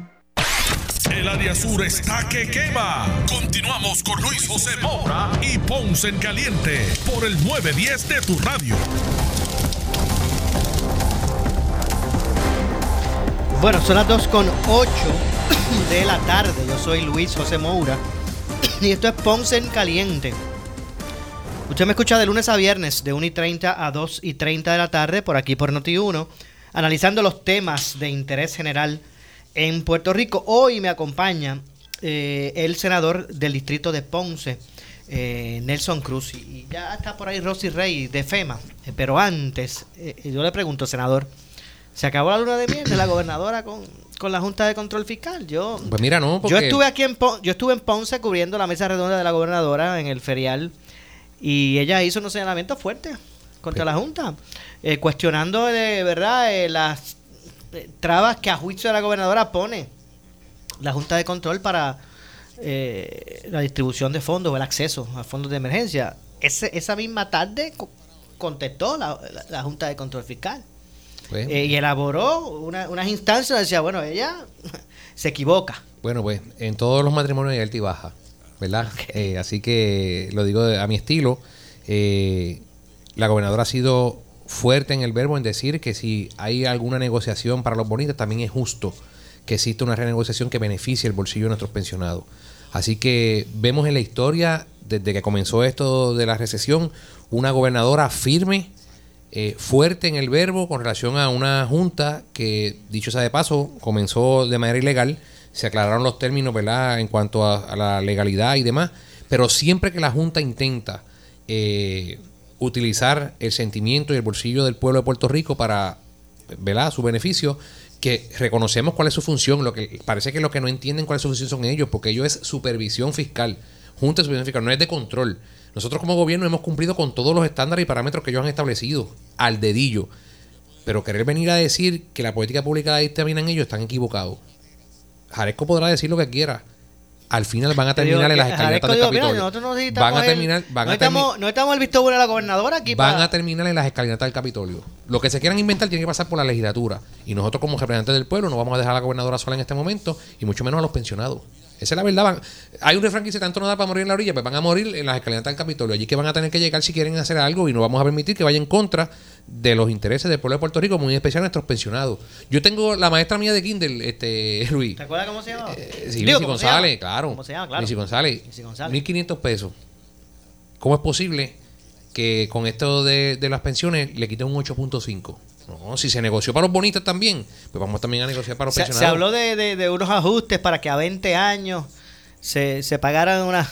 El área sur está que quema. Continuamos con Luis José Moura y Ponce en Caliente por el 910 de tu radio. Bueno, son las 2 con 8 de la tarde. Yo soy Luis José Moura y esto es Ponce en Caliente. Usted me escucha de lunes a viernes de 1 y 30 a 2 y 30 de la tarde por aquí por Noti1, analizando los temas de interés general en Puerto Rico. Hoy me acompaña eh, el senador del distrito de Ponce, eh, Nelson Cruz. Y ya está por ahí Rosy Rey de FEMA. Eh, pero antes, eh, yo le pregunto, senador, ¿se acabó la luna de miel de la gobernadora con, con la Junta de Control Fiscal? Yo, Pues mira, no, porque yo estuve aquí en Pon- yo estuve en Ponce cubriendo la mesa redonda de la gobernadora en el ferial y ella hizo unos señalamientos fuertes contra la Junta, eh, cuestionando de verdad eh, las trabas que a juicio de la gobernadora pone la Junta de Control para eh, la distribución de fondos o el acceso a fondos de emergencia. Ese- esa misma tarde co- contestó la, la- la Junta de Control Fiscal Pues, eh, y elaboró una- unas instancias, decía, bueno, ella se equivoca. Bueno, pues en todos los matrimonios hay alta y baja, ¿verdad? Eh, así que lo digo a mi estilo. eh, la gobernadora ha sido fuerte en el verbo en decir que si hay alguna negociación para los bonitos, también es justo que exista una renegociación que beneficie el bolsillo de nuestros pensionados. Así que vemos en la historia, desde que comenzó esto de la recesión, una gobernadora firme, eh, fuerte en el verbo con relación a una junta que, dicho sea de paso, comenzó de manera ilegal. Se aclararon los términos, ¿verdad?, en cuanto a, a la legalidad y demás. Pero siempre que la junta intenta eh, utilizar el sentimiento y el bolsillo del pueblo de Puerto Rico para, ¿verdad?, su beneficio, que reconocemos cuál es su función. Lo que parece que lo que no entienden cuál es su función son ellos, porque ellos es supervisión fiscal. Junta de supervisión fiscal, no es de control. Nosotros como gobierno hemos cumplido con todos los estándares y parámetros que ellos han establecido, al dedillo. Pero querer venir a decir que la política pública la dictaminan ellos están equivocados. Jaresco podrá decir lo que quiera. Al final van a terminar en las escalinatas Jaresco del Capitolio. Van a terminar, van no estamos, no estamos el visto bueno de la gobernadora aquí van a terminar en las escalinatas del Capitolio. Lo que se quieran inventar tiene que pasar por la legislatura. Y nosotros como representantes del pueblo no vamos a dejar a la gobernadora sola en este momento y mucho menos a los pensionados. Esa es la verdad. Van- hay un refrán que dice tanto no da para morir en la orilla, pues van a morir en las escalinatas del Capitolio. Allí que van a tener que llegar si quieren hacer algo y no vamos a permitir que vaya en contra de los intereses del pueblo de Puerto Rico, muy en especial nuestros pensionados. Yo tengo la maestra mía de Kindle, este, Luis. ¿Te acuerdas cómo se llama? Eh, Sí, Digo, Missy ¿cómo se González, llama? claro. ¿Cómo se llama? Claro. Missy González. Missy González. 1.500 pesos. ¿Cómo es posible que con esto de, de las pensiones le quiten un 8.5? No, si se negoció para los bonitos también, pues vamos también a negociar para los Se, se pensionados. habló de, de- de unos ajustes para que a 20 años se, se pagaran una,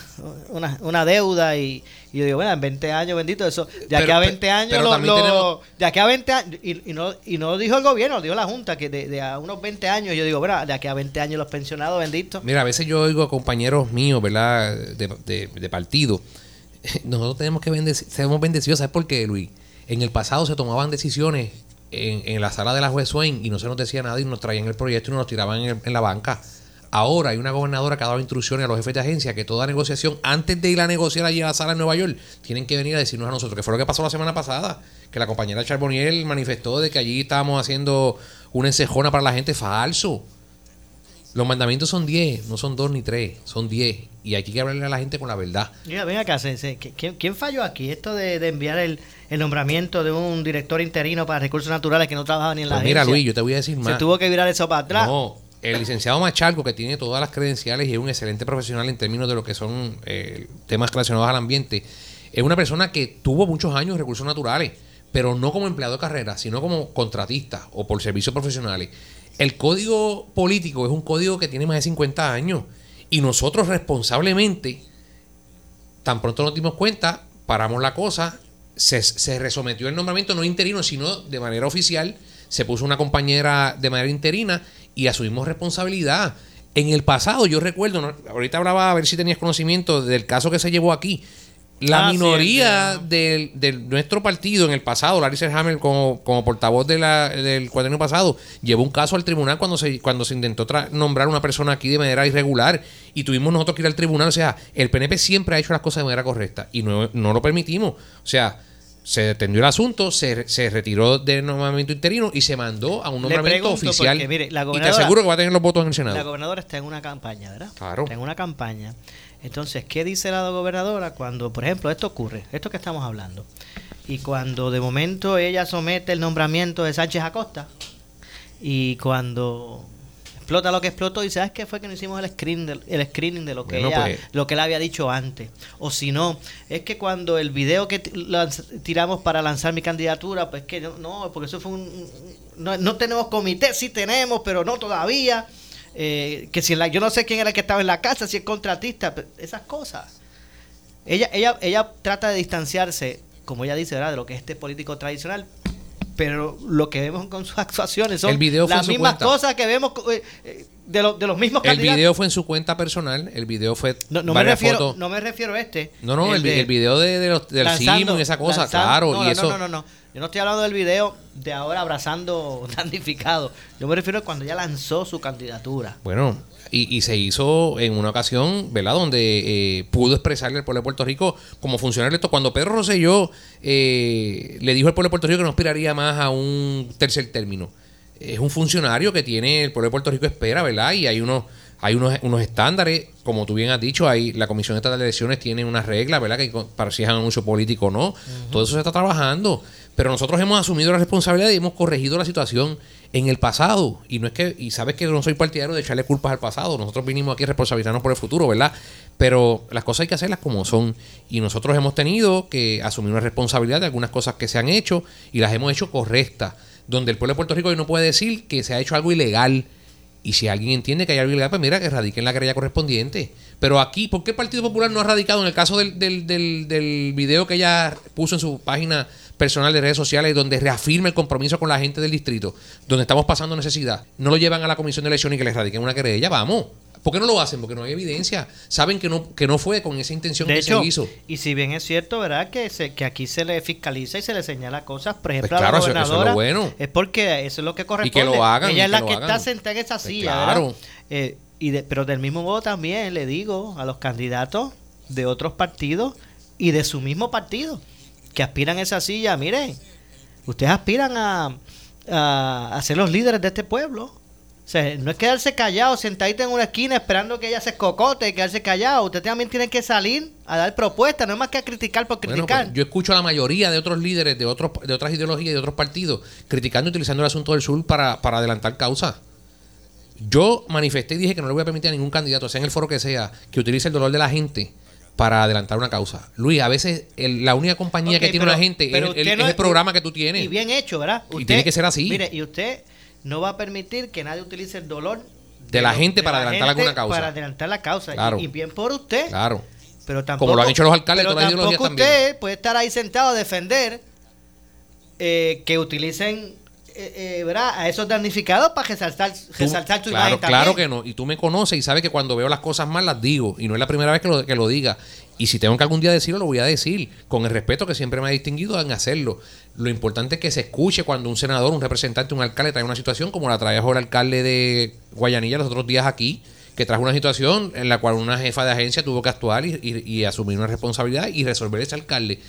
una, una deuda y, y yo digo, bueno, en 20 años, bendito, eso, de aquí Pero- a pe- 20 años, pero lo- también lo- tenemos- de aquí a 20 años, y, y no, y no lo dijo el gobierno, lo dijo la Junta, que de, de a unos 20 años, yo digo, bueno, de aquí a 20 años los pensionados, bendito. Mira, a veces yo oigo a compañeros míos, ¿verdad? De, de- partido. Nosotros tenemos que bendecir, bendecidos. ¿Sabes por qué, Luis? En el pasado se tomaban decisiones en, la sala de la juez Swain y no se nos decía nada y nos traían el proyecto y nos tiraban en la banca. Ahora hay una gobernadora que ha dado instrucciones a los jefes de agencia que toda negociación, antes de ir a negociar allí a la sala en Nueva York, tienen que venir a decirnos a nosotros, que fue lo que pasó la semana pasada, que la compañera Charboniel manifestó de que allí estábamos haciendo una encejona para la gente falso. Los mandamientos son 10, no son 2 ni 3, son 10. Y hay que hablarle a la gente con la verdad. Mira, ven acá, ¿quién, quién falló aquí? Esto de, de enviar el, el nombramiento de un director interino para recursos naturales que no trabajaba ni en la Pues mira, agencia. Luis, yo te voy a decir más. Se tuvo que virar eso para atrás. No, el licenciado Machalco, que tiene todas las credenciales y es un excelente profesional en términos de lo que son eh, temas relacionados al ambiente, es una persona que tuvo muchos años en recursos naturales, pero no como empleado de carrera, sino como contratista o por servicios profesionales. El código político es un código que tiene más de 50 años y nosotros responsablemente, tan pronto nos dimos cuenta, paramos la cosa, se, resometió el nombramiento no interino, sino de manera oficial, se puso una compañera de manera interina y asumimos responsabilidad. En el pasado, yo recuerdo, ahorita hablaba a ver si tenías conocimiento del caso que se llevó aquí. La Ah, sí, minoría del, del- nuestro partido en el pasado, Larry Selhammer como, como portavoz de la- del cuaderno pasado, llevó un caso al tribunal cuando se, cuando se intentó nombrar una persona aquí de manera irregular y tuvimos nosotros que ir al tribunal. O sea, el PNP siempre ha hecho las cosas de manera correcta y no, no lo permitimos. O sea, se detendió el asunto, se, se retiró del nombramiento interino y se mandó a un nombramiento oficial. porque, mire, la y te aseguro que va a tener los votos en el Senado. La gobernadora está en una campaña, ¿verdad? Claro. Está en una campaña. Entonces, ¿qué dice la gobernadora cuando, por ejemplo, esto ocurre, esto que estamos hablando, y cuando de momento ella somete el nombramiento de Sánchez Acosta, y cuando explota lo que explotó, y sabes qué fue que no hicimos el screen del- el screening de lo que Bueno, ella, pues- lo que él había dicho antes. O si no, es que cuando el video que tiramos para lanzar mi candidatura, pues que no, no, porque eso fue un- no, no tenemos comité, sí tenemos, pero no todavía. Eh, que si la, yo no sé quién era el que estaba en la casa, si es contratista, esas cosas. Ella, ella, ella trata de distanciarse, como ella dice, ¿verdad? de lo que es este político tradicional, pero lo que vemos con sus actuaciones son El video las mismas cuenta. cosas que vemos eh, eh, de, los de los mismos El candidatos. video fue en su cuenta personal, el video fue no, no me refiero, fotos. no me refiero a este. No, no, el, vi- de- el video de, de los, del sismo y esa cosa, lanzando- claro. no, y no, eso, no, no, no. Yo no estoy hablando del video de ahora abrazando damnificados. Yo me refiero a cuando ella lanzó su candidatura. Bueno, y, y se hizo en una ocasión, ¿verdad? Donde eh, pudo expresarle al pueblo de Puerto Rico como funcionario esto. Cuando Pedro Rosselló eh, le dijo al pueblo de Puerto Rico que no aspiraría más a un tercer término. Es un funcionario que tiene, el pueblo de Puerto Rico espera, ¿verdad? Y hay unos, hay unos, unos estándares, como tú bien has dicho, hay, la Comisión Estatal de Elecciones tiene una regla, ¿verdad? Que para si es anuncio político o no. Todo eso se está trabajando. Pero nosotros hemos asumido la responsabilidad y hemos corregido la situación en el pasado. Y no es que, y sabes que no soy partidario de echarle culpas al pasado. Nosotros vinimos aquí a responsabilizarnos por el futuro, ¿verdad? Pero las cosas hay que hacerlas como son. Y nosotros hemos tenido que asumir una responsabilidad de algunas cosas que se han hecho y las hemos hecho correctas. Donde el pueblo de Puerto Rico hoy no puede decir que se ha hecho algo ilegal. Y si alguien entiende que hay algo ilegal, pues mira, que radiquen la querella correspondiente. Pero aquí, ¿por qué el Partido Popular no ha radicado en el caso del, del, del, del video que ella puso en su página personal de redes sociales donde reafirma el compromiso con la gente del distrito, donde estamos pasando necesidad? No lo llevan a la comisión de elecciones y que les radiquen una querella, vamos. ¿Por qué no lo hacen? Porque no hay evidencia. Saben que no, que no fue con esa intención De que hecho, se hizo. y si bien es cierto, ¿verdad? Que, se, que aquí se le fiscaliza y se le señala cosas, por ejemplo, Pues claro, a la eso es lo gobernadora, bueno. es porque eso es lo que corresponde. que lo hagan, Ella y es la que está sentada en esa Pues silla, claro. Eh, y de- pero del mismo modo también le digo a los candidatos de otros partidos y de su mismo partido que aspiran a esa silla, miren, ustedes aspiran a, a, a ser los líderes de este pueblo. O sea, no es quedarse callado, sentadito en una esquina esperando que ella se cocote y quedarse callado. Usted también tiene que salir a dar propuestas, no es más que a criticar por Bueno, criticar. pues, yo escucho a la mayoría de otros líderes de otros de otras ideologías y de otros partidos criticando y utilizando el asunto del sur para, para adelantar causas. Yo manifesté y dije que no le voy a permitir a ningún candidato, sea en el foro que sea, que utilice el dolor de la gente para adelantar una causa. Luis, a veces el- la única compañía Ok, que tiene pero- una gente pero es, el- usted es no el es- programa que tú tienes. Y bien hecho, ¿verdad? Y tiene que ser así. Mire, y usted no va a permitir que nadie utilice el dolor De la lo- gente para la adelantar alguna causa. Para adelantar la causa. Y- Claro. Y, bien por usted. Claro. Pero tampoco, Como lo han hecho los alcaldes de pero todas las ideologías tampoco también. usted puede estar ahí sentado a defender eh, que utilicen eh, eh, ¿verdad? a esos damnificados para resaltar, resaltar su claro, imagen también. claro que no. Y tú me conoces y sabes que cuando veo las cosas mal las digo. Y no es la primera vez que lo, que lo diga. Y si tengo que algún día decirlo, lo voy a decir. Con el respeto que siempre me ha distinguido en hacerlo. Lo importante es que se escuche cuando un senador, un representante, un alcalde trae una situación como la trajo el alcalde de Guayanilla los otros días aquí. Que trajo una situación en la cual una jefa de agencia tuvo que actuar y, y- y asumir una responsabilidad y resolver ese alcalde.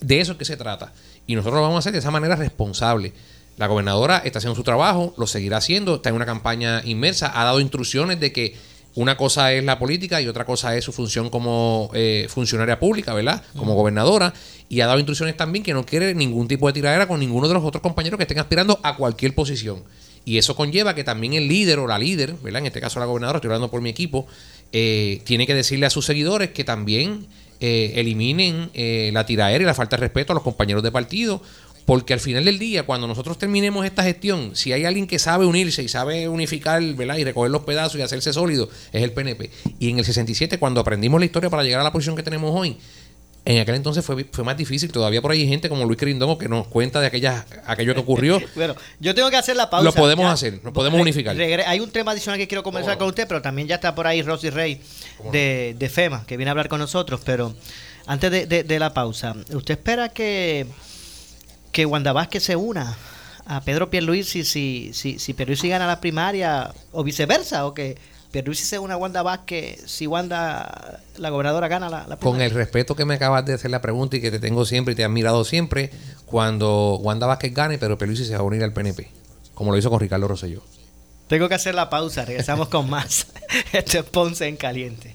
De eso es que se trata. Y nosotros lo vamos a hacer de esa manera responsable. La gobernadora está haciendo su trabajo, lo seguirá haciendo, está en una campaña inmersa, ha dado instrucciones de que una cosa es la política y otra cosa es su función como eh, funcionaria pública, ¿verdad? Como gobernadora. Y ha dado instrucciones también que no quiere ningún tipo de tiradera con ninguno de los otros compañeros que estén aspirando a cualquier posición. Y eso conlleva que también el líder o la líder, ¿verdad? En este caso la gobernadora, estoy hablando por mi equipo, eh, tiene que decirle a sus seguidores que también eh, eliminen eh, la tiradera y la falta de respeto a los compañeros de partido. Porque al final del día, cuando nosotros terminemos esta gestión, si hay alguien que sabe unirse y sabe unificar, ¿verdad? Y recoger los pedazos y hacerse sólido, es el PNP. Y en el 67, cuando aprendimos la historia para llegar a la posición que tenemos hoy, en aquel entonces fue, fue más difícil. Todavía por ahí hay gente como Luis Crindomo que nos cuenta de aquella, aquello que ocurrió. Bueno, yo tengo que hacer la pausa. Lo podemos Ya. hacer, nos podemos unificar. hay un tema adicional que quiero conversar con usted, pero también ya está por ahí Rosy Rey de, de FEMA, que viene a hablar con nosotros. Pero antes de, de- de la pausa, ¿usted espera que, que Wanda Vázquez se una a Pedro Pierluisi si, si, si Pierluisi gana la primaria o viceversa? ¿O que Pierluisi se una a Wanda Vázquez si Wanda, la gobernadora, gana la, la Con primaria? el respeto que me acabas de hacer la pregunta y que te tengo siempre y te he admirado siempre, cuando Wanda Vázquez gane, pero Pelusi se va a unir al PNP, como lo hizo con Ricardo Rosselló. Tengo que hacer la pausa, regresamos con más. Este es Ponce en Caliente.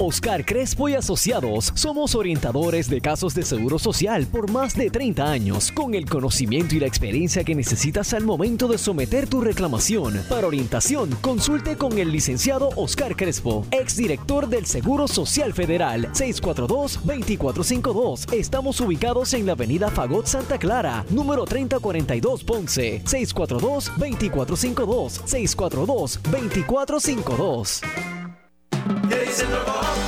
Oscar Crespo y Asociados somos orientadores de casos de seguro social por más de 30 años, con el conocimiento y la experiencia que necesitas al momento de someter tu reclamación. Para orientación, consulte con el licenciado Oscar Crespo, exdirector del Seguro Social Federal, 642-2452. Estamos ubicados en la avenida Fagot Santa Clara, número 3042 Ponce, 642-2452, 642-2452. Days in the Ball.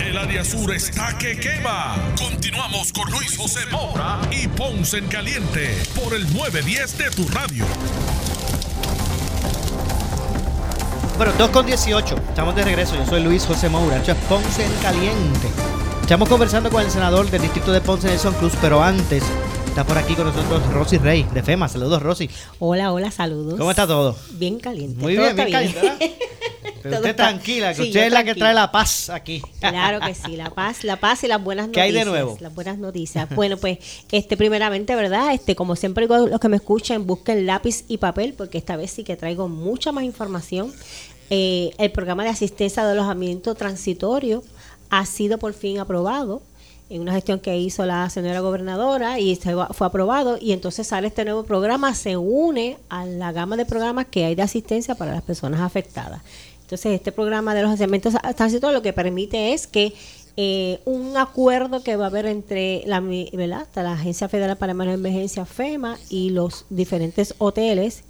El área sur está que quema. Continuamos con Luis José Moura y Ponce en Caliente por el 910 de tu radio. Bueno, 2 con 18. Estamos de regreso. Yo soy Luis José Moura. Esto es Ponce en Caliente. Estamos conversando con el senador del distrito de Ponce, Nelson Cruz, pero antes está por aquí con nosotros Rosy Rey de FEMA. Saludos, Rosy. Hola, hola, saludos. ¿Cómo está todo? Bien caliente. Muy todo bien, está bien caliente, ¿verdad? Pero usted está- tranquila, que Sí, usted es la que trae la paz aquí. Claro que sí, la paz, la paz y las buenas ¿Qué noticias. hay de nuevo? Las buenas noticias. Bueno, pues, este, primeramente, ¿verdad? Este, como siempre digo, los que me escuchan, busquen lápiz y papel, porque esta vez sí que traigo mucha más información. Eh, el programa de asistencia de alojamiento transitorio ha sido por fin aprobado en una gestión que hizo la señora gobernadora y fue aprobado y entonces sale este nuevo programa, se une a la gama de programas que hay de asistencia para las personas afectadas. Entonces, este programa de los asentamientos transitorios lo que permite es que eh, un acuerdo que va a haber entre la, ¿verdad? La Agencia Federal para Manejo de Emergencia, FEMA, y los diferentes hoteles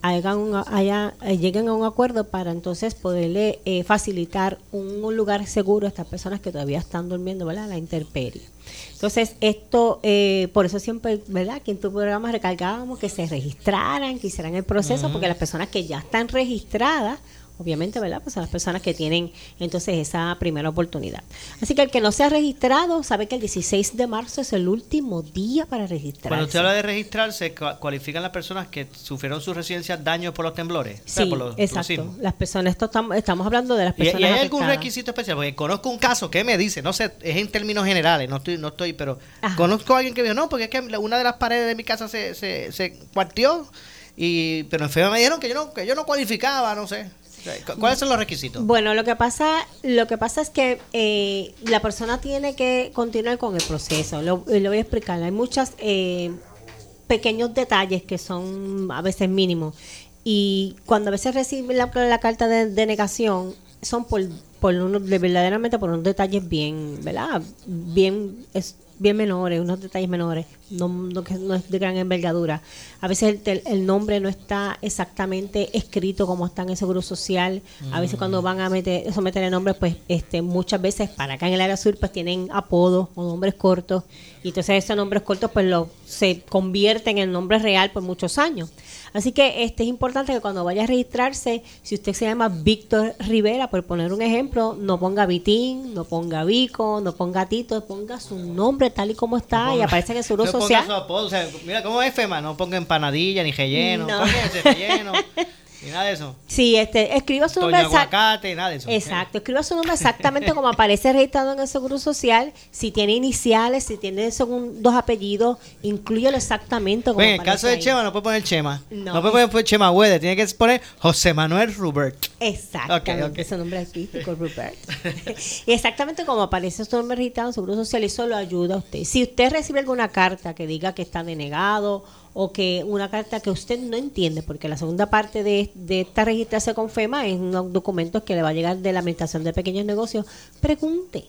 hagan un- haya- eh, lleguen a un acuerdo para entonces poderle eh, facilitar un, un lugar seguro a estas personas que todavía están durmiendo, ¿verdad? La intemperie. Entonces, esto, eh, por eso siempre, ¿verdad? Que en tu programa recalcábamos que se registraran, que hicieran el proceso, porque las personas que ya están registradas, obviamente, ¿verdad? Pues son las personas que tienen entonces esa primera oportunidad. Así que el que no se ha registrado, sabe que el 16 de marzo es el último día para registrarse. Cuando usted habla de registrarse, cua- cualifican las personas que sufrieron sus residencias daños por los temblores. o sea, Sí, por los- exacto. Las personas, esto estamos, estamos hablando de las ¿Y, y personas hay algún requisito especial? Porque conozco un caso que me dice, no sé, es en términos generales, no estoy, no estoy, pero conozco a alguien que me dijo, no, porque es que una de las paredes de mi casa se, se, se cuartió, y, pero en FEMA me dijeron que yo no, que yo no cualificaba, no sé. ¿Cuáles son los requisitos? Bueno, lo que pasa, lo que pasa es que eh, la persona tiene que continuar con el proceso. Lo, lo voy a explicar. Hay muchos pequeños detalles que son a veces mínimos. Y cuando a veces reciben la, carta de, negación, son por, por unos, de verdaderamente por unos detalles bien, ¿verdad? Bien, bien menores, unos detalles menores, no, no, que no es de gran envergadura. A veces el, tel- el nombre no está exactamente escrito como está en el Seguro Social. A veces cuando van a meter, someter el nombre, pues este, muchas veces para acá en el área sur, pues tienen apodos o nombres cortos. Y entonces esos nombres cortos pues lo, se convierten en nombre real por muchos años. Así que este es importante que cuando vaya a registrarse, si usted se llama Víctor Rivera, por poner un ejemplo, no ponga Vitín, no ponga Vico, no ponga Tito, ponga su nombre tal y como está y aparece en el Seguro no ponga su apodo, o sea, mira, ¿cómo es FEMA? No ponga empanadilla, ni relleno, No. ponga ese relleno, ni nada de eso. Sí, este, escriba su nombre exact- aguacate, nada de eso. Exacto, escriba su nombre exactamente como aparece registrado en el Seguro Social. Si tiene iniciales, si tiene segun- dos apellidos, inclúyelo exactamente como Ven, en el caso de ahí. Chema no puede poner Chema. No. No, puede poner Chema Weather, tiene que poner José Manuel Rubert. Exactamente, Ok, ok. ese nombre artístico, Rupert. y exactamente como aparece su nombre registrado en el Seguro Social, eso lo ayuda a usted. Si usted recibe alguna carta que diga que está denegado o que una carta que usted no entiende, porque la segunda parte de, de esta registrarse con FEMA es unos documentos que le va a llegar de la Administración de Pequeños Negocios, pregunte.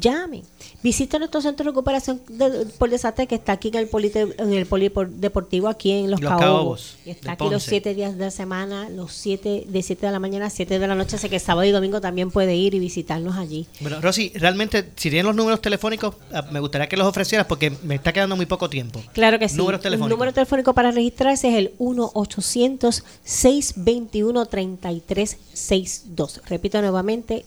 Llame, visita nuestro centro de recuperación de- por desastre que está aquí en el, polite- en el polideportivo aquí en Los, Los Y Está aquí los siete días de la semana, los siete de 7 de la mañana a 7 de la noche, así que sábado y domingo también puede ir y visitarnos allí. Bueno, Rosy, realmente, si tienen los números telefónicos, ah, me gustaría que los ofrecieras porque me está quedando muy poco tiempo. Claro que sí. Números El telefónicos. número telefónico para registrarse es el 1-800-621-3362. Repito nuevamente,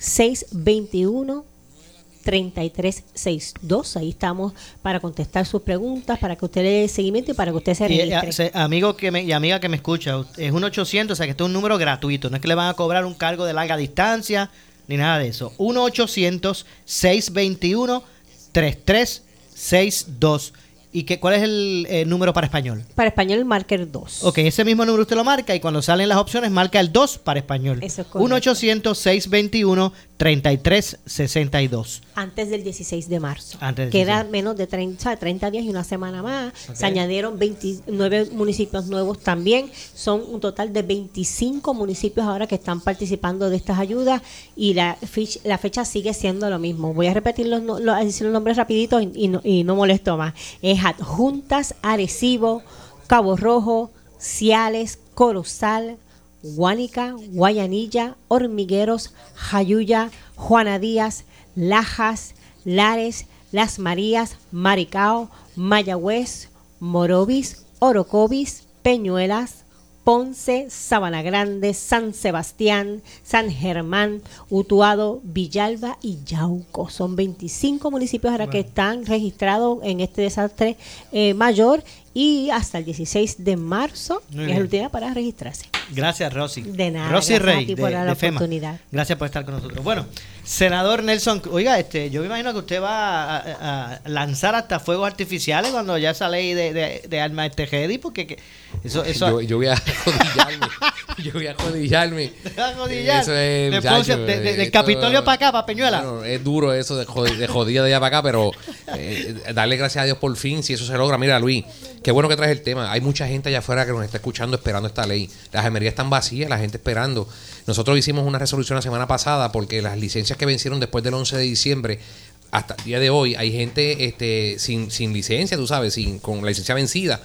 1-800-621-3362. Ahí estamos para contestar sus preguntas, para que usted le dé seguimiento y para que usted se Y, registre. eh, se- amigo que me, y amiga que me escucha, es un 800, o sea que esto es un número gratuito, no es que le van a cobrar un cargo de larga distancia ni nada de eso. 1-800-621-3362. ¿Y qué, cuál es el eh, número para español? Para español, marker 2. Ok, ese mismo número usted lo marca y cuando salen las opciones marca el 2 para español. Eso es correcto. 1-800-621-3362. antes del 16 de marzo. Antes del Queda 16. menos de 30, o sea, 30 días y una semana más. Se añadieron 29 municipios nuevos también. Son un total de 25 municipios ahora que están participando de estas ayudas y la, la fecha sigue siendo lo mismo. Voy a repetir los, los, decir los nombres rapidito y, y no, y no molesto más. Es Adjuntas, Arecibo, Cabo Rojo, Ciales, Corozal, Guánica, Guayanilla, Hormigueros, Jayuya, Juana Díaz, Lajas, Lares, Las Marías, Maricao, Mayagüez, Morovis, Orocovis, Peñuelas, Ponce, Sabana Grande, San Sebastián, San Germán, Utuado, Villalba y Yauco. Son 25 municipios ahora que están registrados en este desastre eh, mayor y hasta el 16 de marzo Muy es el último día para registrarse. Gracias, Rosy. De nada, Rosy gracias a Rey, ti de, por la de FEMA. oportunidad. Gracias por estar con nosotros. Bueno, senador Nelson, oiga, este, yo me imagino que usted va a, a lanzar hasta fuegos artificiales cuando ya esa ley de, de, de armas Tejedi, porque que- eso, eso Yo, yo voy a jodillarme. yo voy a jodillarme. a jodillar. Eso es, De muchacho, Ponce, de- de- del Capitolio para acá, para Peñuela. Bueno, es duro eso de, jod- de jodida de allá para acá, pero eh, darle gracias a Dios por fin si eso se logra. Mira, Luis, qué bueno que traes el tema. Hay mucha gente allá afuera que nos está escuchando esperando esta ley. Las gemerías están vacías, la gente esperando. Nosotros hicimos una resolución la semana pasada porque las licencias que vencieron después del 11 de diciembre hasta el día de hoy hay gente este, sin, sin licencia, tú sabes, sin, con la licencia vencida,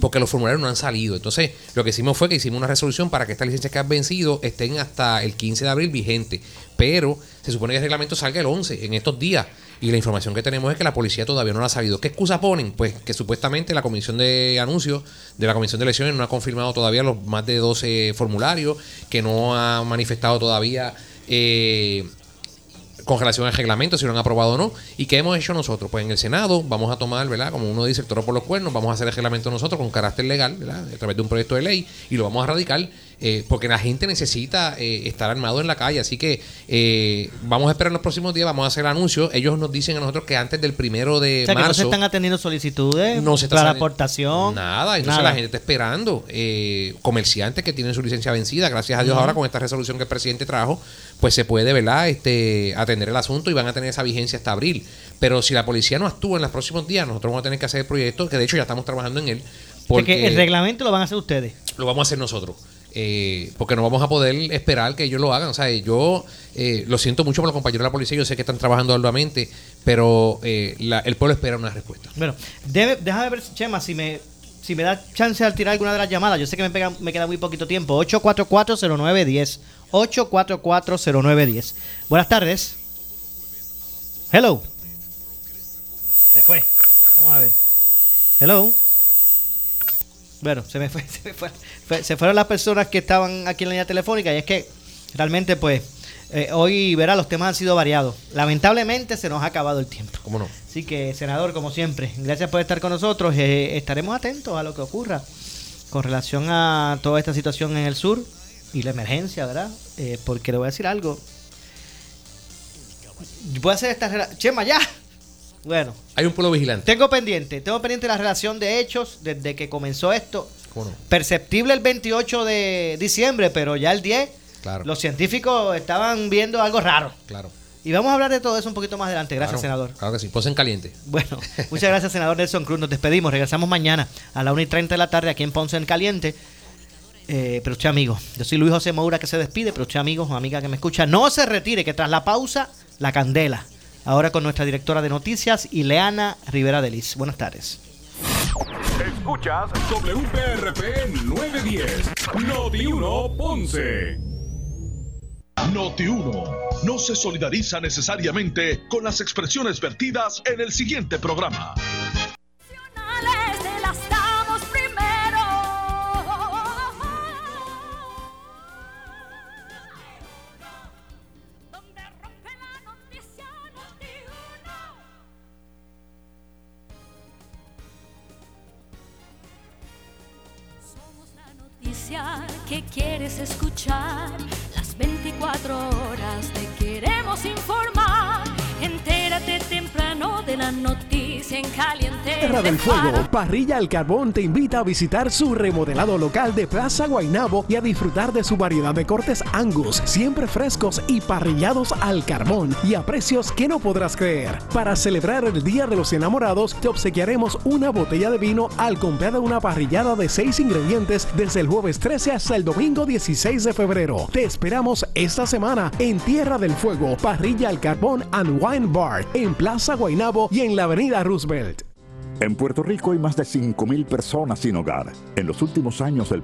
porque los formularios no han salido. Entonces, lo que hicimos fue que hicimos una resolución para que estas licencias que han vencido estén hasta el 15 de abril vigente. Pero se supone que el reglamento salga el 11 en estos días. Y la información que tenemos es que la policía todavía no lo ha sabido. ¿Qué excusa ponen? Pues que supuestamente la comisión de anuncios de la comisión de elecciones no ha confirmado todavía los más de 12 formularios, que no ha manifestado todavía eh, con relación al reglamento, si lo han aprobado o no. ¿Y qué hemos hecho nosotros? Pues en el Senado vamos a tomar, ¿verdad? Como uno dice, el toro por los cuernos, vamos a hacer el reglamento nosotros con carácter legal, ¿verdad? A través de un proyecto de ley y lo vamos a radicar eh, porque la gente necesita eh, estar armado en la calle. Así que eh, vamos a esperar los próximos días, vamos a hacer anuncios. Ellos nos dicen a nosotros que antes del primero de O sea, que no se marzo. están atendiendo solicitudes No se está para aportación. Nada, entonces nada. la gente está esperando. Eh, comerciantes que tienen su licencia vencida, gracias a Dios ahora con esta resolución que el presidente trajo, pues se puede, ¿verdad? Este, atender el asunto y van a tener esa vigencia hasta abril. Pero si la policía no actúa en los próximos días, nosotros vamos a tener que hacer el proyecto, que de hecho ya estamos trabajando en él. O sea, Porque que el reglamento lo van a hacer ustedes. lo vamos a hacer nosotros. Eh, porque no vamos a poder esperar que ellos lo hagan. O sea, yo eh, lo siento mucho por los compañeros de la policía, yo sé que están trabajando arduamente, pero eh, el pueblo espera una respuesta. Bueno, debe, déjame ver, Chema, si me, si me da chance al tirar alguna de las llamadas. Yo sé que me, pega- me queda muy poquito tiempo. 844-0910. 844-0910. Buenas tardes. Hello. Se fue. Vamos a ver. Hello. Bueno, se me fue, se me fue- fue- se fueron las personas que estaban aquí en la línea telefónica y es que realmente pues eh, hoy verá los temas han sido variados. Lamentablemente se nos ha acabado el tiempo. ¿Cómo no? Así que, senador, como siempre, gracias por estar con nosotros. Eh, estaremos atentos a lo que ocurra con relación a toda esta situación en el sur y la emergencia, ¿verdad? Eh, porque le voy a decir algo. Voy a hacer esta... Chema, ya. Bueno, Hay un pueblo vigilante. tengo pendiente, tengo pendiente la relación de hechos desde que comenzó esto. ¿Cómo no? Perceptible el 28 de diciembre, pero ya el 10, Claro. los científicos estaban viendo algo raro. Claro. Y vamos a hablar de todo eso un poquito más adelante. Gracias, Claro, senador. Claro que sí. Ponse en caliente. Bueno, muchas gracias, senador Nelson Cruz. Nos despedimos. Regresamos mañana a la 1 y 30 de la tarde aquí en Ponce en Caliente. Eh, pero usted, amigo, yo soy Luis José Moura que se despide, pero usted, amigo o amiga que me escucha, no se retire, que tras la pausa, la candela. Ahora con nuestra directora de noticias, Ileana Rivera Delis. Buenas tardes. Escuchas WPRP 910, Noti 1 Ponce. Noti 1 no se solidariza necesariamente con las expresiones vertidas en el siguiente programa. Las 24 horas te queremos informar. De la noticia en caliente. Tierra de del Fuego. Parrilla al Carbón te invita a visitar su remodelado local de Plaza Guainabo y a disfrutar de su variedad de cortes Angus, siempre frescos y parrillados al carbón y a precios que no podrás creer. Para celebrar el Día de los Enamorados, te obsequiaremos una botella de vino al comprar una parrillada de 6 ingredientes desde el jueves 13 hasta el domingo 16 de febrero. Te esperamos esta semana en Tierra del Fuego, Parrilla al Carbón and Wine Bar, en Plaza Guainabo y en la Avenida Roosevelt. En Puerto Rico hay más de 5.000 personas sin hogar. En los últimos años, el